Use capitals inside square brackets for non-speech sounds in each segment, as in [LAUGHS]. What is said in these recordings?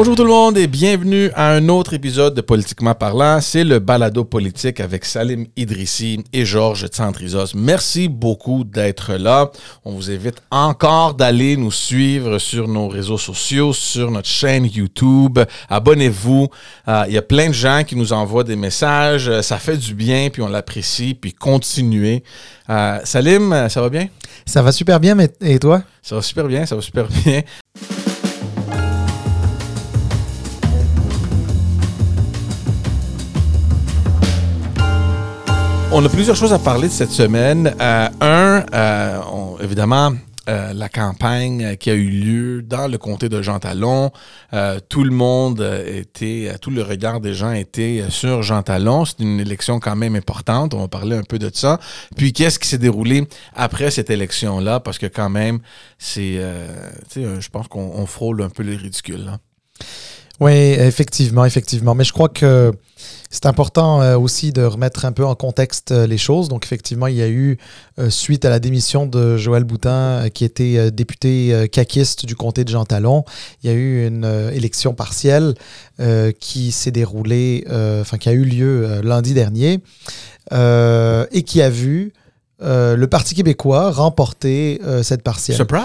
Bonjour tout le monde et bienvenue à un autre épisode de Politiquement parlant. C'est le balado politique avec Salim Idrissi et Georges Tsantrizos. Merci beaucoup d'être là. On vous invite encore d'aller nous suivre sur nos réseaux sociaux, sur notre chaîne YouTube. Abonnez-vous. Euh, Il y a plein de gens qui nous envoient des messages. Euh, Ça fait du bien, puis on l'apprécie, puis continuez. Euh, Salim, ça va bien? Ça va super bien, mais et toi? Ça va super bien, ça va super bien. On a plusieurs choses à parler de cette semaine. Euh, un, euh, évidemment, euh, la campagne qui a eu lieu dans le comté de Jean Talon. Tout le monde était, tout le regard des gens était sur Jean Talon. C'est une élection quand même importante. On va parler un peu de ça. Puis qu'est-ce qui s'est déroulé après cette élection-là? Parce que quand même, c'est, euh, je pense qu'on on frôle un peu le ridicule. là. Oui, effectivement, effectivement. Mais je crois que c'est important euh, aussi de remettre un peu en contexte euh, les choses. Donc, effectivement, il y a eu, euh, suite à la démission de Joël Boutin, euh, qui était euh, député caquiste du comté de Jean Talon, il y a eu une euh, élection partielle euh, qui s'est déroulée, euh, enfin, qui a eu lieu lundi dernier euh, et qui a vu euh, le Parti québécois remporter euh, cette partielle. Surprise!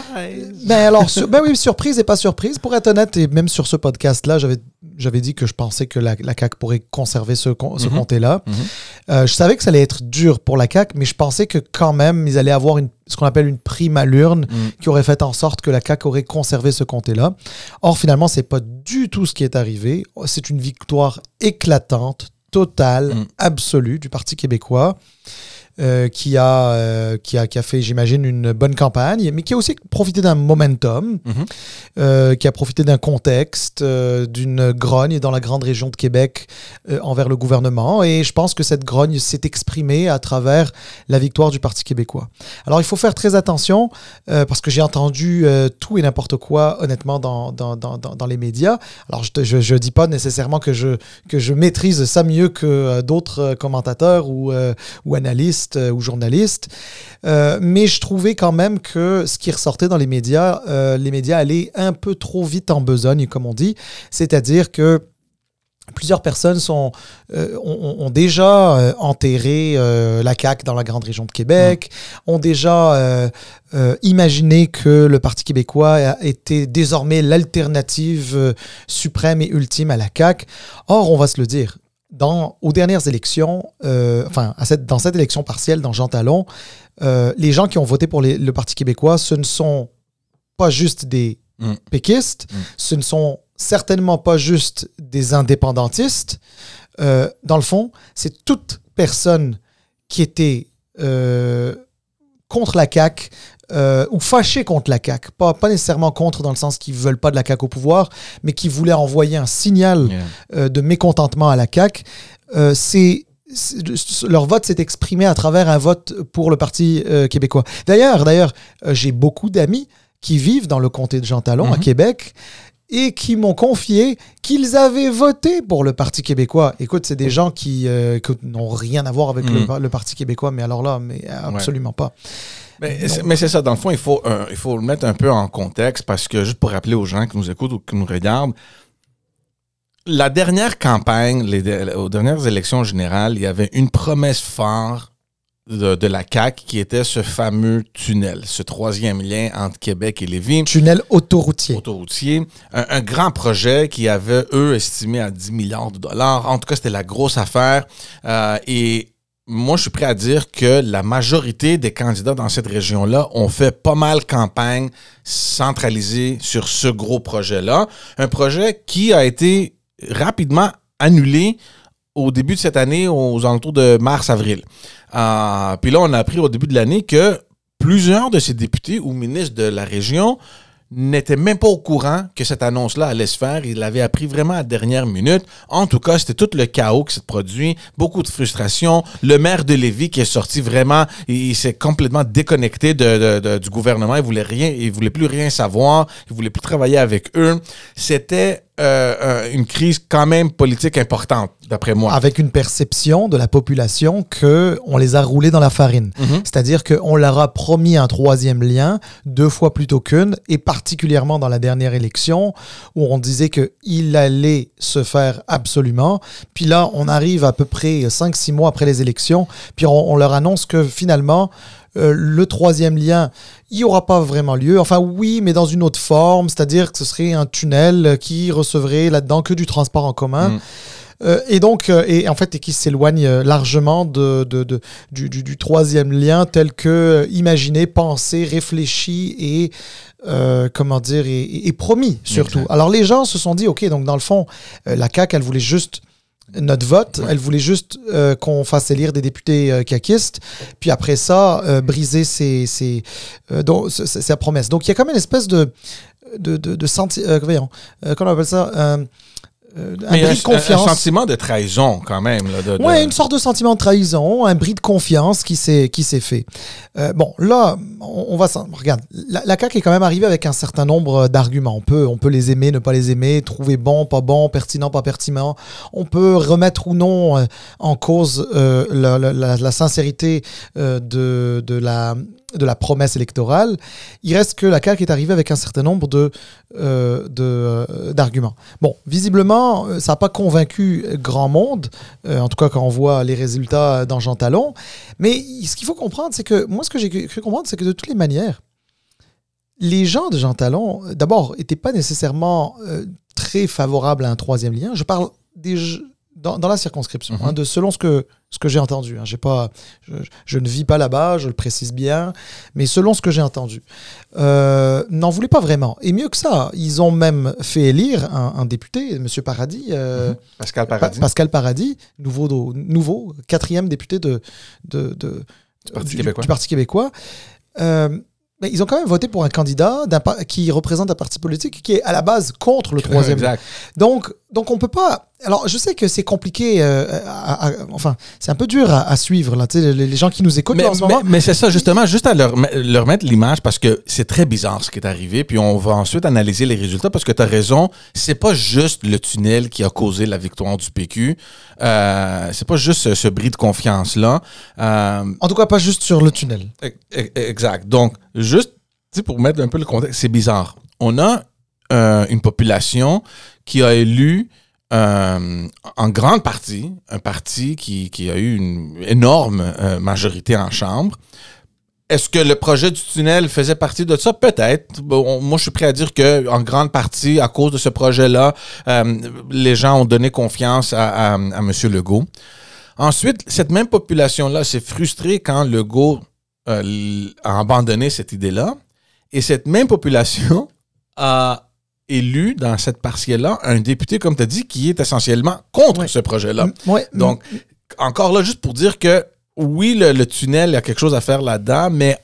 Ben alors, sur- ben oui, surprise et pas surprise. Pour être honnête, et même sur ce podcast-là, j'avais, j'avais dit que je pensais que la, la CAQ pourrait conserver ce, Mhm. comté-là. Mhm. Euh, je savais que ça allait être dur pour la CAQ, mais je pensais que quand même, ils allaient avoir une, ce qu'on appelle une prime à l'urne Mm. qui aurait fait en sorte que la CAQ aurait conservé ce comté-là. Or, finalement, c'est pas du tout ce qui est arrivé. C'est une victoire éclatante, totale, absolue du Parti québécois. Euh, qui, a, euh, qui, a, qui a fait, j'imagine, une bonne campagne, mais qui a aussi profité d'un momentum, Mhm. euh, qui a profité d'un contexte, d'une grogne dans la grande région de Québec envers le gouvernement. Et je pense que cette grogne s'est exprimée à travers la victoire du Parti québécois. Alors, il faut faire très attention parce que j'ai entendu tout et n'importe quoi, honnêtement, dans, dans, dans, dans- les médias. Alors, je ne dis pas nécessairement que je, que je maîtrise ça mieux que d'autres commentateurs ou, ou analystes euh, ou journalistes. Euh, mais je trouvais quand même que ce qui ressortait dans les médias, euh, les médias allaient un peu trop vite en besogne, comme on dit. C'est-à-dire que plusieurs personnes sont, euh, ont, ont déjà enterré euh, la CAQ dans la grande région de Québec, ont déjà euh, imaginé que le Parti québécois était désormais l'alternative suprême et ultime à la CAQ. Or, on va se le dire, dans, aux dernières élections, euh, enfin, à cette, dans cette élection partielle dans Jean Talon, euh, les gens qui ont voté pour les- le Parti québécois, ce ne sont pas juste des Mm. péquistes, Mm. ce ne sont certainement pas juste des indépendantistes. Euh, dans le fond, c'est toute personne qui était contre la CAQ euh, ou fâchée contre la CAQ. Pas, pas nécessairement contre dans le sens qu'ils ne veulent pas de la CAQ au pouvoir, mais qui voulaient envoyer un signal Yeah. euh, de mécontentement à la CAQ. Euh, c'est leur vote s'est exprimé à travers un vote pour le Parti québécois. D'ailleurs, d'ailleurs, j'ai beaucoup d'amis qui vivent dans le comté de Jean Talon, à Mhm. Québec, et qui m'ont confié qu'ils avaient voté pour le Parti québécois. Écoute, c'est des gens qui, euh, qui n'ont rien à voir avec le, Mhm. le Parti québécois, mais alors là, mais absolument pas. Mais c'est, mais c'est ça, dans le fond, il faut, euh, il faut le mettre un peu en contexte parce que, juste pour rappeler aux gens qui nous écoutent ou qui nous regardent, la dernière campagne, les, aux dernières élections générales, il y avait une promesse phare de, de la CAQ qui était ce fameux tunnel, ce troisième lien entre Québec et Lévis Tunnel autoroutier. autoroutier. Un, un grand projet qui avait, eux, estimé à 10 milliards de dollars. En tout cas, c'était la grosse affaire. Euh, et moi, je suis prêt à dire que la majorité des candidats dans cette région-là ont fait pas mal campagne centralisée sur ce gros projet-là. Un projet qui a été rapidement annulé au début de cette année, aux alentours de mars-avril. Euh, puis là, on a appris au début de l'année que plusieurs de ces députés ou ministres de la région n'étaient même pas au courant que cette annonce-là allait se faire. Il l'avait appris vraiment à la dernière minute. En tout cas, c'était tout le chaos qui s'est produit, beaucoup de frustration. Le maire de Lévis qui est sorti vraiment, il, s'est complètement déconnecté du gouvernement. Il voulait rien, il voulait plus rien savoir. Il voulait plus travailler avec eux. C'était euh, une crise quand même politique importante, d'après moi. Avec une perception de la population que on les a roulés dans la farine. Mhm. C'est-à-dire qu'on leur a promis un troisième lien deux fois plutôt qu'une, et particulièrement dans la dernière élection, où on disait qu'il allait se faire absolument. Puis là, on arrive à peu près 5-6 mois après les élections, puis on, on leur annonce que finalement, euh, le troisième lien, il n'y aura pas vraiment lieu. Enfin oui, mais dans une autre forme, c'est-à-dire que ce serait un tunnel qui recevrait là-dedans que du transport en commun. Mm. Euh, et donc, euh, et en fait, et qui s'éloigne largement de, de- de- du, du- du troisième lien tel que imaginé, pensé, réfléchi et euh, comment dire et, promis surtout. Alors les gens se sont dit, ok, donc dans le fond, la CAQ, elle voulait juste notre vote, Ouais. elle voulait juste euh, qu'on fasse élire des députés euh, caquistes, puis après ça, euh, briser ses, ses, euh, donc, sa- promesse. Donc il y a quand même une espèce de de, de, de senti- voyons, comment on appelle ça euh, un Mais bris de un, un confiance. sentiment de trahison, quand même. Là, de, de- Ouais, une sorte de sentiment de trahison, un bris de confiance qui s'est qui s'est fait. Euh, bon, là, on, on va regarde. La, la CAQ est quand même arrivée avec un certain nombre d'arguments. On peut on peut les aimer, ne pas les aimer, trouver bon, pas bon, pertinent, pas pertinent. On peut remettre ou non euh, en cause euh, la, la- la- la sincérité euh, de de la de la promesse électorale. Il reste que la CAQ est arrivée avec un certain nombre de euh, euh, d'arguments. Bon, visiblement, euh, ça n'a pas convaincu grand monde, en tout cas quand on voit les résultats dans Jean Talon. Mais ce qu'il faut comprendre, c'est que moi, ce que j'ai cru comprendre, c'est que de toutes les manières, les gens de Jean Talon, d'abord, n'étaient pas nécessairement très favorables à un troisième lien. Je parle des, dans, dans la circonscription, Mhm. hein, de selon ce que, ce que j'ai entendu. hein. J'ai pas, je, je ne vis pas là-bas, je le précise bien, mais selon ce que j'ai entendu, euh, n'en voulaient pas vraiment. Et mieux que ça, ils ont même fait élire un, un député, M. Paradis, euh, Mhm. Pascal Pa- Paradis. Pascal Paradis, nouveau, nouveau quatrième député de, de, de- Du Parti québécois. du Parti québécois. Euh, mais ils ont quand même voté pour un candidat qui représente un parti politique qui est à la base contre le [LAUGHS] troisième. Exact. Donc, donc on peut pas. Alors, je sais que c'est compliqué. euh, à- à- enfin, c'est un peu dur à, à suivre là. Tu sais, les, les gens qui nous écoutent Mais, là, en ce mais- moment. mais c'est ça, justement, juste à leur, leur mettre l'image parce que c'est très bizarre ce qui est arrivé. Puis on va ensuite analyser les résultats parce que tu as raison. C'est pas juste le tunnel qui a causé la victoire du PQ. Euh, c'est pas juste ce, ce bris de confiance-là. Euh, En tout cas, pas juste sur le tunnel. E- e- Exact. Donc, juste pour mettre un peu le contexte, c'est bizarre. On a euh, une population qui a élu euh, en grande partie un parti qui, qui a eu une énorme euh, majorité en Chambre. Est-ce que le projet du tunnel faisait partie de ça? Peut-être. Bon, moi, je suis prêt à dire que, en grande partie, à cause de ce projet-là, euh, les gens ont donné confiance à, à, à M. Legault. Ensuite, cette même population-là s'est frustrée quand Legault euh, a abandonné cette idée-là. Et cette même population a élu dans cette partielle-là un député, comme tu as dit, qui est essentiellement contre ce projet-là. Donc, encore là, juste pour dire que oui, le, le tunnel, il y a quelque chose à faire là-dedans, mais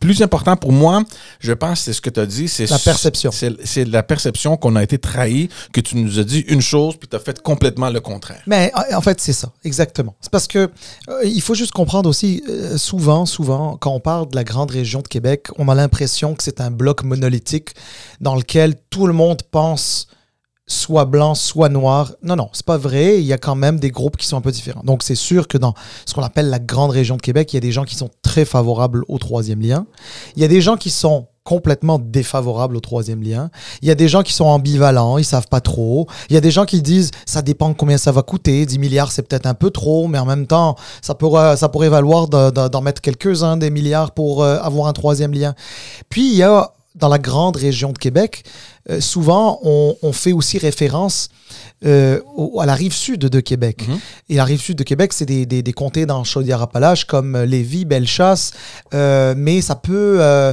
plus important pour moi, je pense, c'est ce que tu as dit. C'est La perception. C'est la perception qu'on a été trahi, que tu nous as dit une chose, puis tu as fait complètement le contraire. Mais en- en fait, c'est ça, exactement. C'est parce que euh, il faut juste comprendre aussi, euh, souvent, souvent, quand on parle de la grande région de Québec, on a l'impression que c'est un bloc monolithique dans lequel tout le monde pense soit blanc, soit noir. Non, non, c'est pas vrai. Il y a quand même des groupes qui sont un peu différents. Donc, c'est sûr que dans ce qu'on appelle la grande région de Québec, il y a des gens qui sont très favorables au troisième lien. Il y a des gens qui sont complètement défavorables au troisième lien. Il y a des gens qui sont ambivalents, ils savent pas trop. Il y a des gens qui disent ça dépend combien ça va coûter. 10 milliards, c'est peut-être un peu trop, mais en même temps, ça pourrait, ça pourrait valoir de- de- d'en mettre quelques-uns des milliards pour euh, avoir un troisième lien. Puis il y a dans la grande région de Québec, euh, souvent on, on fait aussi référence euh, au- à la rive sud de Québec. Mhm. Et la rive sud de Québec, c'est des, des, des comtés dans Chaudière-Appalaches comme euh, Lévis, Bellechasse, euh, mais ça peut, euh, euh,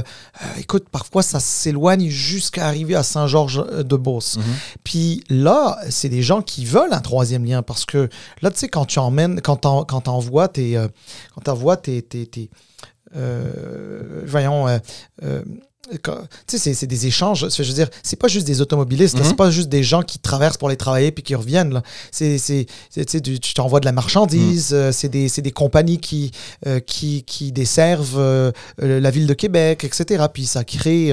écoute, parfois ça s'éloigne jusqu'à arriver à Saint-Georges-de-Beauce. Mhm. Puis là, c'est des gens qui veulent un troisième lien parce que là, tu sais, quand tu emmènes, quand t'en- quand t'envoies tes, euh, quand t'envoies tes, tes, tes, euh, voyons, tu sais, c'est des échanges. Je veux dire, c'est pas juste des automobilistes, Mhm. c'est pas juste des gens qui traversent pour aller travailler puis qui reviennent. là. C'est, c'est, c'est- tu sais, du- tu t'envoies de la marchandise, Mhm. euh, c'est des, compagnies qui, euh, qui, qui desservent euh, la ville de Québec, etc. Puis ça crée,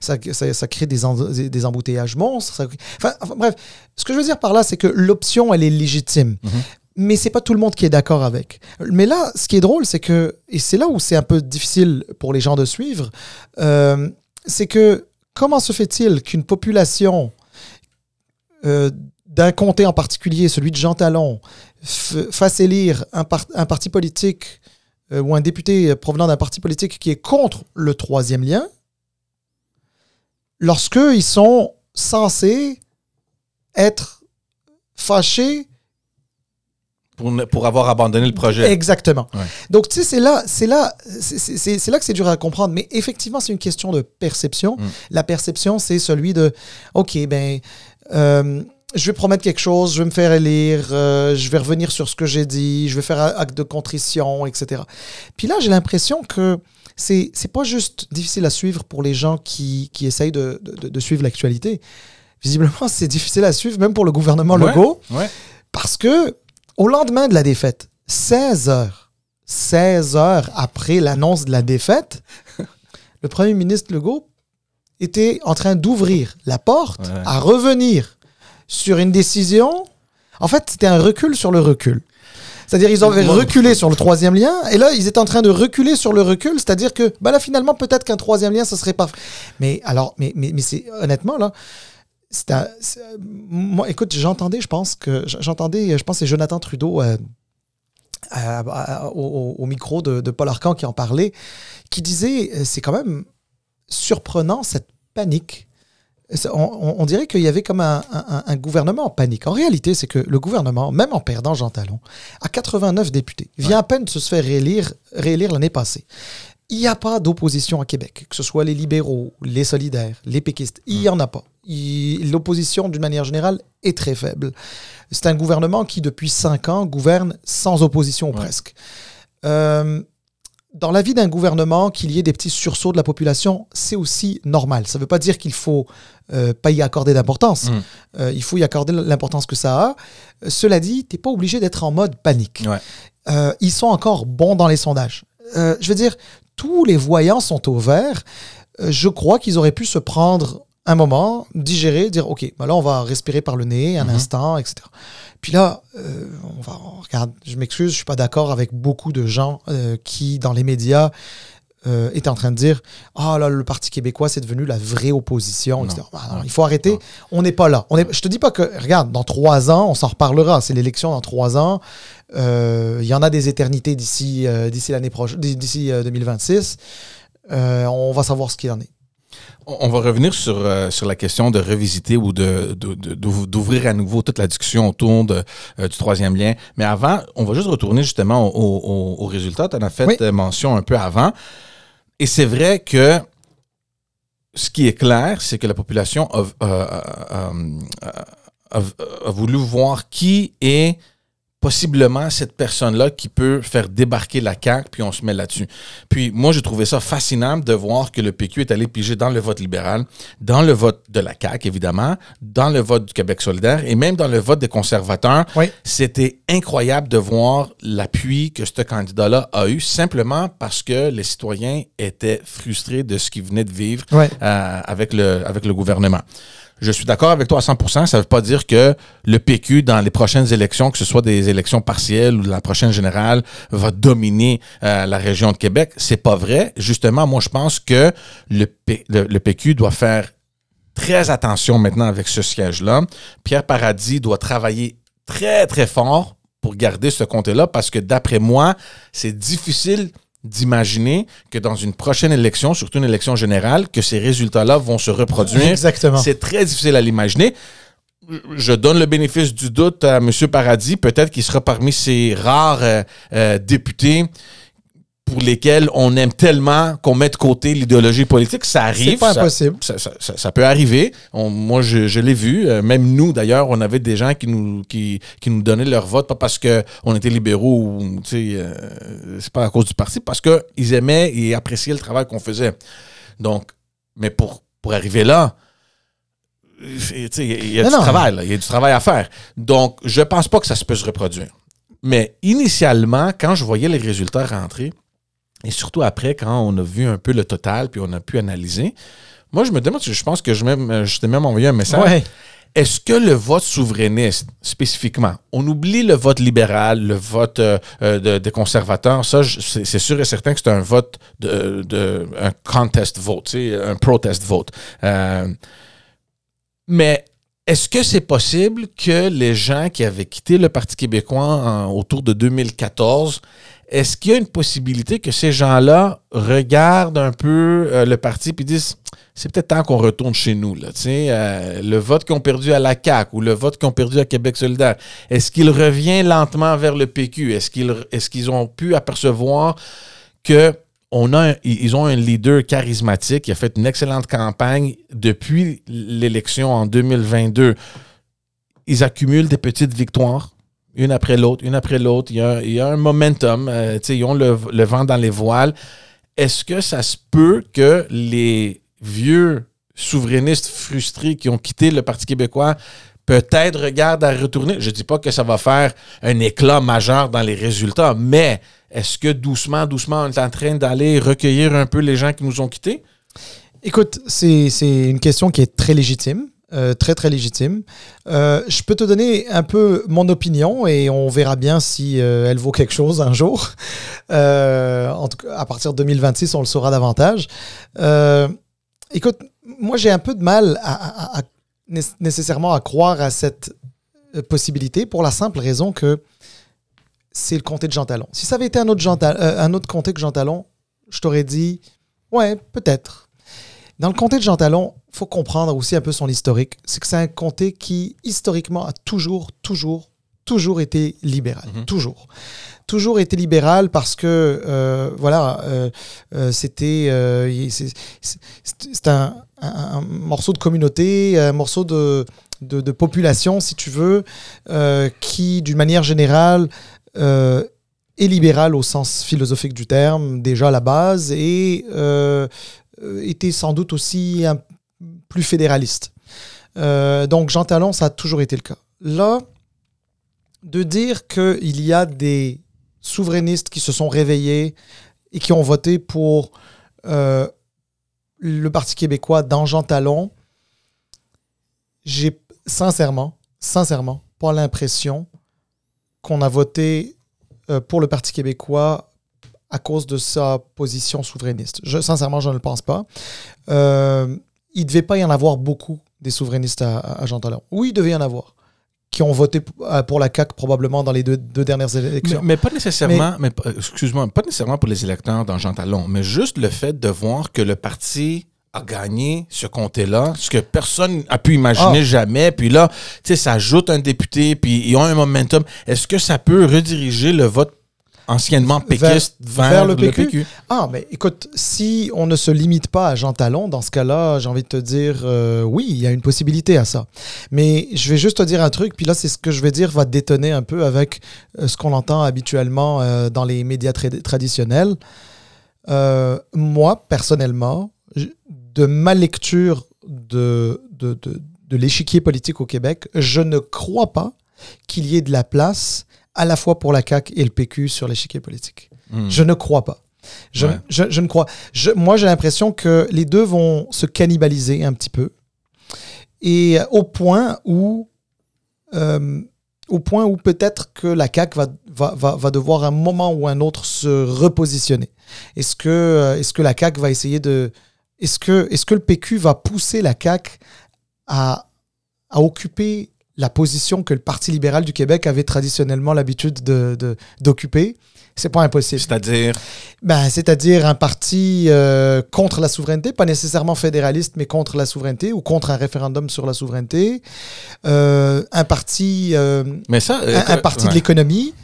ça, ça, ça crée des, en- des embouteillages monstres. ça- enfin, enfin, bref, ce que je veux dire par là, c'est que l'option, elle est légitime. Mhm. Mais c'est pas tout le monde qui est d'accord avec. Mais là, ce qui est drôle, c'est que, et c'est là où c'est un peu difficile pour les gens de suivre, euh, c'est que comment se fait-il qu'une population euh, d'un comté en particulier, celui de Jean Talon, fasse élire un, par- un parti politique euh, ou un député provenant d'un parti politique qui est contre le troisième lien, lorsque ils sont censés être fâchés Pour, avoir abandonné le projet. Exactement. Ouais. Donc, tu sais, c'est là, c'est là, c'est- là que c'est dur à comprendre. Mais effectivement, c'est une question de perception. Mm. La perception, c'est celui de, OK, ben, euh, je vais promettre quelque chose, je vais me faire élire, euh, je vais revenir sur ce que j'ai dit, je vais faire un acte de contrition, etc. Puis là, j'ai l'impression que c'est c'est pas juste difficile à suivre pour les gens qui, qui essayent de, de- de suivre l'actualité. Visiblement, [LAUGHS] c'est difficile à suivre, même pour le gouvernement Ouais. Legault. Ouais. Parce que au lendemain de la défaite, 16 heures, 16 heures après l'annonce de la défaite, [LAUGHS] le premier ministre Legault était en train d'ouvrir la porte Ouais. à revenir sur une décision. En fait, c'était un recul sur le recul. C'est-à-dire, ils avaient reculé sur le troisième lien, et là, ils étaient en train de reculer sur le recul, c'est-à-dire que, bah là, finalement, peut-être qu'un troisième lien, ce serait pas. Mais alors, mais, mais, mais c'est honnêtement, là, un- euh, moi, écoute, j'entendais, je pense que j'entendais, je pense, que c'est Jonathan Trudeau euh, au, au micro de, de Paul Arcan qui en parlait, qui disait, euh, c'est quand même surprenant cette panique. On, dirait qu'il y avait comme un, un- un gouvernement en panique. En réalité, c'est que le gouvernement, même en perdant Jean Talon, a 89 députés. Vient à peine de se faire réélire, réélire l'année passée. Il n'y a pas d'opposition à Québec, que ce soit les libéraux, les solidaires, les péquistes. Il n'y en a pas. L'opposition, d'une manière générale, est très faible. C'est un gouvernement qui, depuis cinq ans, gouverne sans opposition ou Ouais. presque. Euh, dans la vie d'un gouvernement, qu'il y ait des petits sursauts de la population, c'est aussi normal. Ça ne veut pas dire qu'il faut euh, pas y accorder d'importance. Mm. Euh, il faut y accorder l'importance que ça a. Cela dit, tu n'es pas obligé d'être en mode panique. Ouais. Ils sont encore bons dans les sondages. Je veux dire, tous les voyants sont au vert. Euh, je crois qu'ils auraient pu se prendre un moment, digérer, dire OK, bah là, on va respirer par le nez un Mhm. instant, etc. Puis là, euh, on va, on regarde, je m'excuse, je suis pas d'accord avec beaucoup de gens euh, qui, dans les médias, euh, étaient en train de dire Ah là, le Parti québécois, c'est devenu la vraie opposition, etc. Bah Non. il faut arrêter. Non. On n'est pas là. On est, je te dis pas que, regarde, dans trois ans, on s'en reparlera. C'est l'élection dans trois ans. Euh, Il y en a des éternités d'ici euh, d'ici l'année prochaine, d'ici euh, 2026. Euh, on va savoir ce qu'il en est. On va revenir sur, euh, sur la question de revisiter ou de, de- de- d'ouv- d'ouvrir à nouveau toute la discussion autour de, euh, du troisième lien. Mais avant, on va juste retourner justement au- au- au- aux résultats. Tu en as fait Oui. mention un peu avant. Et c'est vrai que ce qui est clair, c'est que la population a, a- a- a- a- a voulu voir qui est possiblement cette personne-là qui peut faire débarquer la CAQ, puis on se met là-dessus. Puis moi, j'ai trouvé ça fascinant de voir que le PQ est allé piger dans le vote libéral, dans le vote de la CAQ, évidemment, dans le vote du Québec solidaire et même dans le vote des conservateurs. Oui. C'était incroyable de voir l'appui que ce candidat-là a eu, simplement parce que les citoyens étaient frustrés de ce qu'ils venaient de vivre euh, avec, le, avec le gouvernement. Je suis d'accord avec toi à 100% Ça ne veut pas dire que le PQ, dans les prochaines élections, que ce soit des élections partielles ou la prochaine générale, va dominer euh, la région de Québec. C'est pas vrai. Justement, moi, je pense que le PQ doit faire très attention maintenant avec ce siège-là. Pierre Paradis doit travailler très, très fort pour garder ce comté-là parce que d'après moi, c'est difficile d'imaginer que dans une prochaine élection, surtout une élection générale, que ces résultats-là vont se reproduire. Exactement. C'est très difficile à l'imaginer. Je donne le bénéfice du doute à M. Paradis. Peut-être qu'il sera parmi ces rares euh, euh, députés pour lesquels on aime tellement qu'on met de côté l'idéologie politique. Ça arrive. C'est pas impossible. ça, ça- ça- ça peut arriver. On- moi, je, je l'ai vu. Euh, même nous, d'ailleurs, on avait des gens qui nous, qui, qui nous donnaient leur vote, pas parce qu'on était libéraux ou, tu sais, euh, c'est pas à cause du parti, parce qu'ils aimaient et appréciaient le travail qu'on faisait. Donc, Mais pour, pour arriver là, il y a Non, du non. travail. Il y a du travail à faire. Donc, je pense pas que ça se peut se reproduire. Mais initialement, quand je voyais les résultats rentrer, et surtout après, quand on a vu un peu le total, puis on a pu analyser, moi, je me demande, je pense que je, même, je t'ai même envoyé un message. Ouais. Est-ce que le vote souverainiste, spécifiquement, on oublie le vote libéral, le vote euh, euh, de- des conservateurs, ça, c'est sûr et certain que c'est un vote de, de- un contest vote, un protest vote. Euh, mais est-ce que c'est possible que les gens qui avaient quitté le Parti québécois en- autour de 2014, est-ce qu'il y a une possibilité que ces gens-là regardent un peu euh, le parti et disent c'est peut-être temps qu'on retourne chez nous. Là, euh, le vote qu'ils ont perdu à la CAQ ou le vote qu'ils ont perdu à Québec solidaire, est-ce qu'il revient lentement vers le PQ? Est-ce qu'ils ont pu apercevoir que ont un leader charismatique qui a fait une excellente campagne depuis l'élection en 2022. Ils accumulent des petites victoires, une après l'autre, une après l'autre. Il, y a- un momentum. euh, ils ont le, le vent dans les voiles. Est-ce que ça se peut que les vieux souverainistes frustrés qui ont quitté le Parti québécois peut-être regardent à retourner? Je ne dis pas que ça va faire un éclat majeur dans les résultats, mais est-ce que doucement, doucement, on est en train d'aller recueillir un peu les gens qui nous ont quittés? Écoute, c'est une question qui est très légitime. Euh, très très légitime. Euh, je peux te donner un peu mon opinion et on verra bien si euh, elle vaut quelque chose un jour. [LAUGHS] En tout cas, à partir de 2026, on le saura davantage. Écoute, moi j'ai un peu de mal nécessairement à croire à cette possibilité pour la simple raison que c'est le comté de Jean Talon. Si ça avait été un autre, un autre comté que Jean Talon, je t'aurais dit, ouais, peut-être. Dans le comté de Jean Talon, faut comprendre aussi un peu son historique. C'est que c'est un comté qui, historiquement, a toujours, toujours, toujours été libéral. Mhm. Toujours. Toujours été libéral parce que, euh, voilà, euh, euh, c'était c'est- un, un- un morceau de communauté, un morceau de, de, de population, si tu veux, qui, d'une manière générale, est libéral au sens philosophique du terme, déjà à la base, et était sans doute aussi un, plus fédéraliste. Euh, donc Jean Talon, ça a toujours été le cas. Là, de dire qu'il y a des souverainistes qui se sont réveillés et qui ont voté pour euh, le Parti québécois dans Jean Talon, j'ai sincèrement, sincèrement, pas l'impression qu'on a voté euh, pour le Parti québécois à cause de sa position souverainiste. Je, sincèrement, je ne le pense pas. Il ne devait pas y en avoir beaucoup des souverainistes à, à Jean Talon. Oui, il devait y en avoir qui ont voté euh, pour la CAQ probablement dans les deux, deux dernières élections. mais pas nécessairement, mais, pas- excuse-moi, pas nécessairement pour les électeurs dans Jean Talon, mais juste le fait de voir que le parti a gagné ce comté-là, ce que personne a pu imaginer Ah. jamais. Puis là, tu sais, ça ajoute un député, puis ils ont un momentum. Est-ce que ça peut rediriger le vote anciennement péquiste vers, vers le le PQ? PQ? Ah, mais écoute, si on ne se limite pas à Jean Talon, dans ce cas-là, j'ai envie de te dire, euh, oui, il y a une possibilité à ça. Mais je vais juste te dire un truc, puis là, c'est ce que je vais dire va détonner un peu avec euh, ce qu'on entend habituellement euh, dans les médias tra- traditionnels. Moi, personnellement, de ma lecture de, de, de, de l'échiquier politique au Québec, je ne crois pas qu'il y ait de la place à la fois pour la CAQ et le PQ sur l'échiquier politique. Hmm. Je ne crois pas. Je, Ouais. je- je ne crois. je- moi, j'ai l'impression que les deux vont se cannibaliser un petit peu. Et au point où, euh, au point où peut-être que la CAQ va, va, va, va devoir à un moment ou un autre se repositionner. Est-ce que, euh, est-ce que la CAQ va essayer de. Est-ce que, est-ce que le PQ va pousser la CAQ à, à occuper la position que le Parti libéral du Québec avait traditionnellement l'habitude de, de- d'occuper C'est pas impossible. C'est-à-dire, Ben, c'est-à-dire un parti euh, contre la souveraineté, pas nécessairement fédéraliste, mais contre la souveraineté ou contre un référendum sur la souveraineté. Euh, un parti, euh, mais ça... un, un parti de l'économie.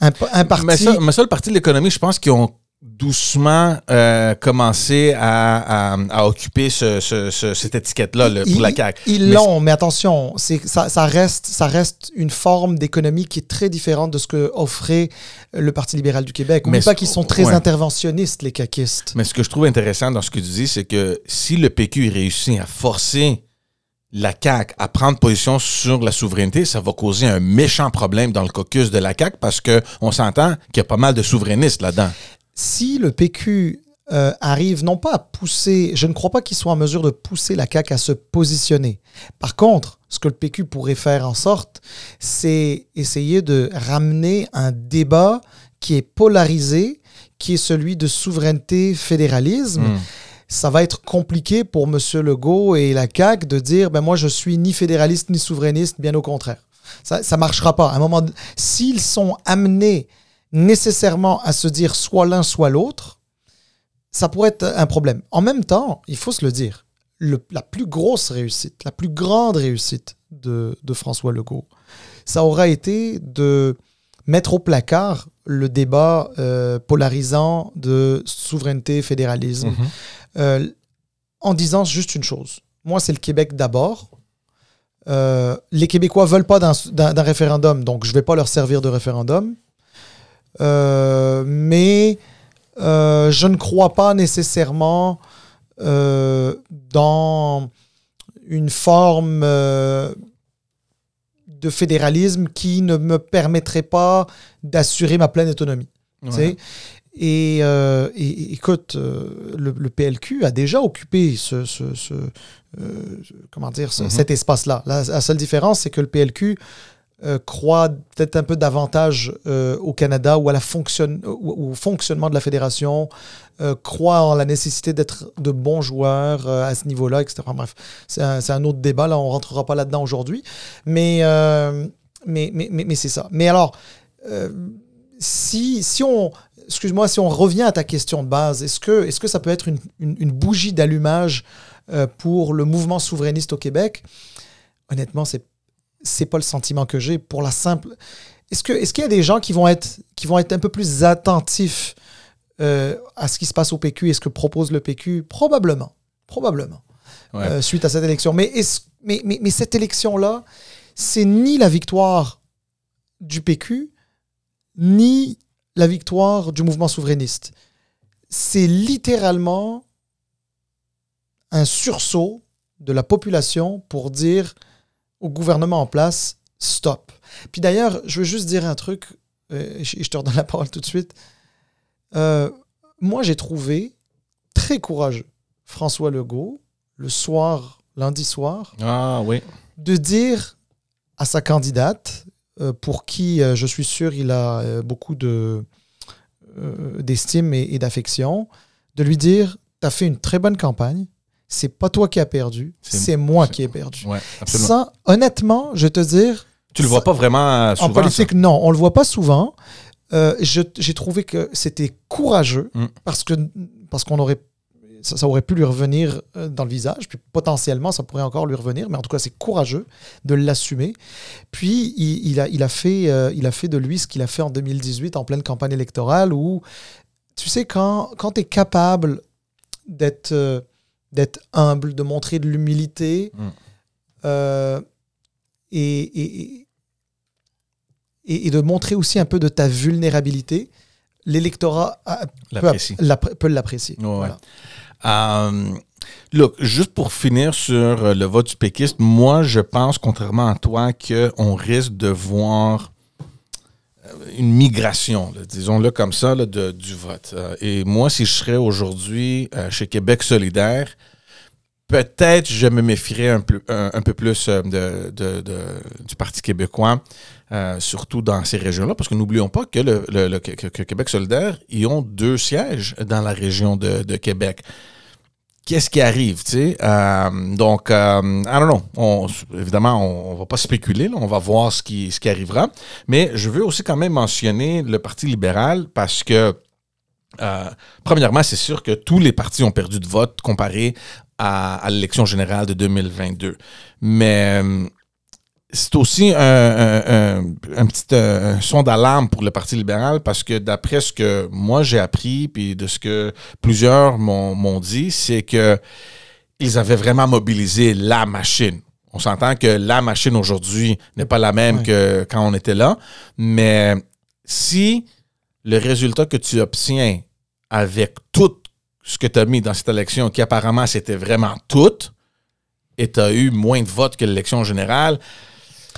Un, un parti. Mais ça, mais ça, le Parti de l'économie, je pense qu'ils ont doucement euh, commencé à, à- à occuper ce- ce- ce- cette étiquette-là là, pour la CAQ. Ils Mais l'ont, mais attention, c'est ça, ça reste ça reste une forme d'économie qui est très différente de ce que offrait le Parti libéral du Québec. Mais pas qu'ils sont très ouais. interventionnistes les caquistes. Mais ce que je trouve intéressant dans ce que tu dis, c'est que si le PQ réussit à forcer la CAQ à prendre position sur la souveraineté, ça va causer un méchant problème dans le caucus de la CAQ parce que on s'entend qu'il y a pas mal de souverainistes là-dedans. Si le PQ euh, arrive non pas à pousser, je ne crois pas qu'il soit en mesure de pousser la CAQ à se positionner. Par contre, ce que le PQ pourrait faire en sorte, c'est essayer de ramener un débat qui est polarisé, qui est celui de souveraineté, fédéralisme. Hmm. ça va être compliqué pour M. Legault et la CAQ de dire ben moi je suis ni fédéraliste ni souverainiste, bien au contraire. Ça ne marchera pas. À un moment, s'ils sont amenés nécessairement à se dire soit l'un soit l'autre, ça pourrait être un problème. En même temps, il faut se le dire, le- la plus grosse réussite, la plus grande réussite de, de François Legault, ça aura été de mettre au placard le débat euh, polarisant de souveraineté, fédéralisme, Mhm. euh, en disant juste une chose. Moi, c'est le Québec d'abord. Euh, les Québécois veulent pas d'un référendum, donc je vais pas leur servir de référendum. Euh, mais euh, je ne crois pas nécessairement euh, dans une forme de fédéralisme qui ne me permettrait pas d'assurer ma pleine autonomie. Ouais. Et, euh, écoute, euh, le, le PLQ a déjà occupé ce, ce- ce, euh, comment dire, ce- Mhm. cet espace-là. La, la seule différence, c'est que le PLQ euh, croit peut-être un peu davantage euh, au Canada ou à la fonction, au, fonctionnement de la fédération, euh, croit en la nécessité d'être de bons joueurs euh, à ce niveau-là, etc. Bref, c'est un, un autre débat, là, on rentrera pas là-dedans aujourd'hui. Mais, euh, mais, mais, mais, mais c'est ça. Mais alors, si, si on, excuse-moi, si on revient à ta question de base, est-ce que, est-ce que ça peut être une, une- une bougie d'allumage pour le mouvement souverainiste au Québec? Honnêtement, c'est c'est pas le sentiment que j'ai pour la simple. Est-ce que est-ce qu'il y a des gens qui vont être qui vont être un peu plus attentifs euh, à ce qui se passe au PQ et ce que propose le PQ Probablement, probablement. Ouais. euh, suite à cette élection. Mais, mais, mais, mais cette élection-là, c'est ni la victoire du PQ, ni la victoire du mouvement souverainiste. C'est littéralement un sursaut de la population pour dire au gouvernement en place, stop. Puis d'ailleurs, je veux juste dire un truc, euh, je, je te redonne la parole tout de suite. Euh, moi, j'ai trouvé très courageux François Legault, le soir, lundi soir, Ah oui. de dire à sa candidate, euh, pour qui je suis sûr il a beaucoup de, d'estime et, et d'affection, de lui dire Tu as fait une très bonne campagne, c'est pas toi qui as perdu, C'est- moi qui ai perdu. Ouais. Ça, honnêtement, je te dire, tu le vois pas vraiment euh, souvent. en politique, non, on le voit pas souvent. Euh, J'ai trouvé que c'était courageux Mm. parce que parce qu'on aurait ça, ça aurait pu lui revenir euh, dans le visage, puis potentiellement ça pourrait encore lui revenir, mais en tout cas c'est courageux de l'assumer. Puis il, il a, il, a fait, euh, il a fait de lui ce qu'il a fait en 2018 en pleine campagne électorale où, tu sais, quand, quand tu es capable d'être euh, d'être humble, de montrer de l'humilité, Mm. euh, et, et, et- de montrer aussi un peu de ta vulnérabilité, l'électorat peut, L'apprécie. l'appré- peut l'apprécier. Ouais. Euh, look, juste pour finir sur le vote du péquiste, moi, je pense, contrairement à toi, qu'on risque de voir une migration, disons-le comme ça, du vote. Euh, et moi, si je serais aujourd'hui euh, chez Québec solidaire, peut-être je me méfierais un peu, plus euh, du Parti québécois, euh, surtout dans ces régions-là, parce que n'oublions pas que que- Québec solidaire, ils ont deux sièges dans la région de Québec. Qu'est-ce qui arrive, tu sais? Euh, donc, euh, I don't know. On- évidemment, on, on va pas spéculer, là, on va voir ce qui, ce qui arrivera. Mais je veux aussi quand même mentionner le Parti libéral parce que euh, premièrement, c'est sûr que tous les partis ont perdu de vote comparé à, à l'élection générale de 2022. Mais euh, c'est aussi un, un- un- un petit euh, son d'alarme pour le Parti libéral parce que d'après ce que moi j'ai appris, puis de ce que plusieurs m'ont dit, c'est que ils avaient vraiment mobilisé la machine. On s'entend que la machine aujourd'hui n'est pas la même que quand on était là, mais si le résultat que tu obtiens avec tout ce que tu as mis dans cette élection, qui apparemment c'était vraiment tout, et tu as eu moins de votes que l'élection générale,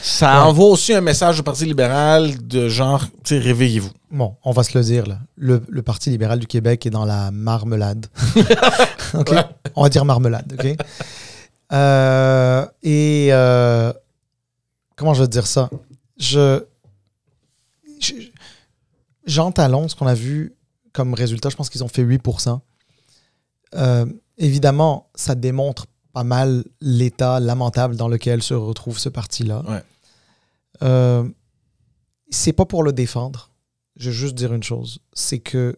ça Ouais. envoie aussi un message au Parti libéral de genre, tu réveillez-vous. Bon, on va se le dire là. Le, le Parti libéral du Québec est dans la marmelade. [LAUGHS] Ouais. On va dire marmelade, ok? Euh, Et euh, comment je vais te dire ça? Je je- Jean Talon, ce qu'on a vu comme résultat, je pense qu'ils ont fait 8%. Euh, évidemment, ça démontre pas mal l'état lamentable dans lequel se retrouve ce parti-là. Ouais. Euh, c'est pas pour le défendre. Je veux juste dire une chose, c'est que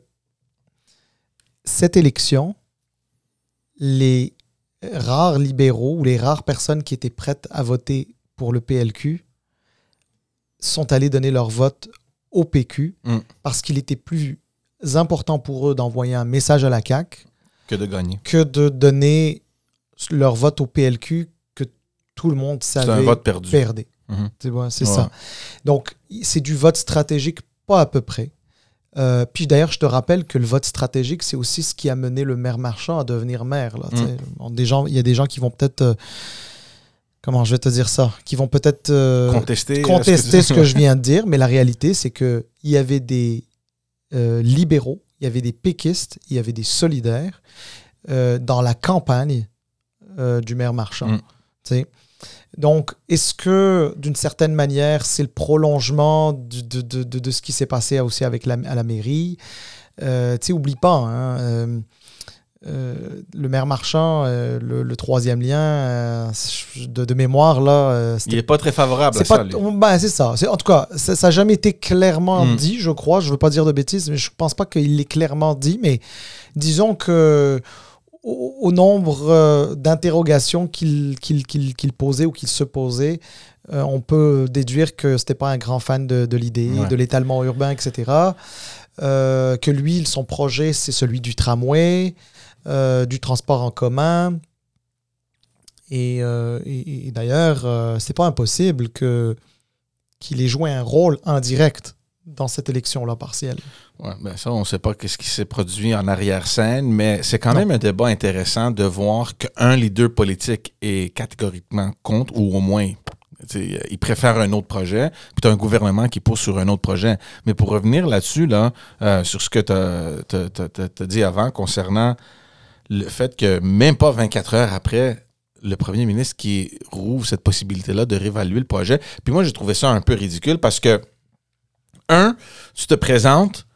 cette élection, les rares libéraux ou les rares personnes qui étaient prêtes à voter pour le PLQ sont allés donner leur vote au PQ Mm. parce qu'il était plus important pour eux d'envoyer un message à la CAQ Que de gagner. que de donner leur vote au PLQ que tout le monde C'est un savait vote perdu. perdait. Mhm. C'est bon, c'est Ouais. ça. Donc, c'est du vote stratégique, pas à peu près. Euh, puis d'ailleurs, je te rappelle que le vote stratégique, c'est aussi ce qui a mené le maire Marchand à devenir maire. Gens, il y a des gens qui vont peut-être, euh, comment je vais te dire ça, qui vont peut-être euh, Contester. contester est-ce ce que je [LAUGHS] viens de dire, mais la réalité, c'est que il y avait des libéraux, il y avait des péquistes, il y avait des solidaires dans la campagne euh, du maire Marchand. Mm. Donc, est-ce que, d'une certaine manière, c'est le prolongement du- de, de- de- de ce qui s'est passé aussi avec la, à la mairie? Euh, Tu sais, oublie pas, hein, euh, euh, le maire Marchand, le, le troisième lien, de, de mémoire, là, Il n'est pas très favorable à c'est ça, pas, on- ben, c'est ça. C'est- En tout cas, ça n'a jamais été clairement Mm. dit, je crois. Je veux pas dire de bêtises, mais je pense pas qu'il l'ait clairement dit. Mais disons que au, au nombre euh, d'interrogations qu'il posait ou qu'il se posait, euh, on peut déduire que c'était pas un grand fan de, l'idée, de l'étalement urbain, etc. Euh, que lui, son projet, c'est celui du tramway, euh, du transport en commun. Et, et- et d'ailleurs, c'est pas impossible que qu'il ait joué un rôle indirect dans cette élection-là partielle? Ouais, ben ça, on ne sait pas ce qui s'est produit en arrière-scène, mais c'est quand Non. même un débat intéressant de voir qu'un leader politique est catégoriquement contre, ou au moins, tu sais, il préfère un autre projet, puis tu as un gouvernement qui pousse sur un autre projet. Mais pour revenir là-dessus, là, euh, sur ce que tu as, dit avant concernant le fait que même pas 24 heures après, le premier ministre qui rouvre cette possibilité-là de réévaluer le projet. Puis moi, j'ai trouvé ça un peu ridicule parce que, un, tu te présentes,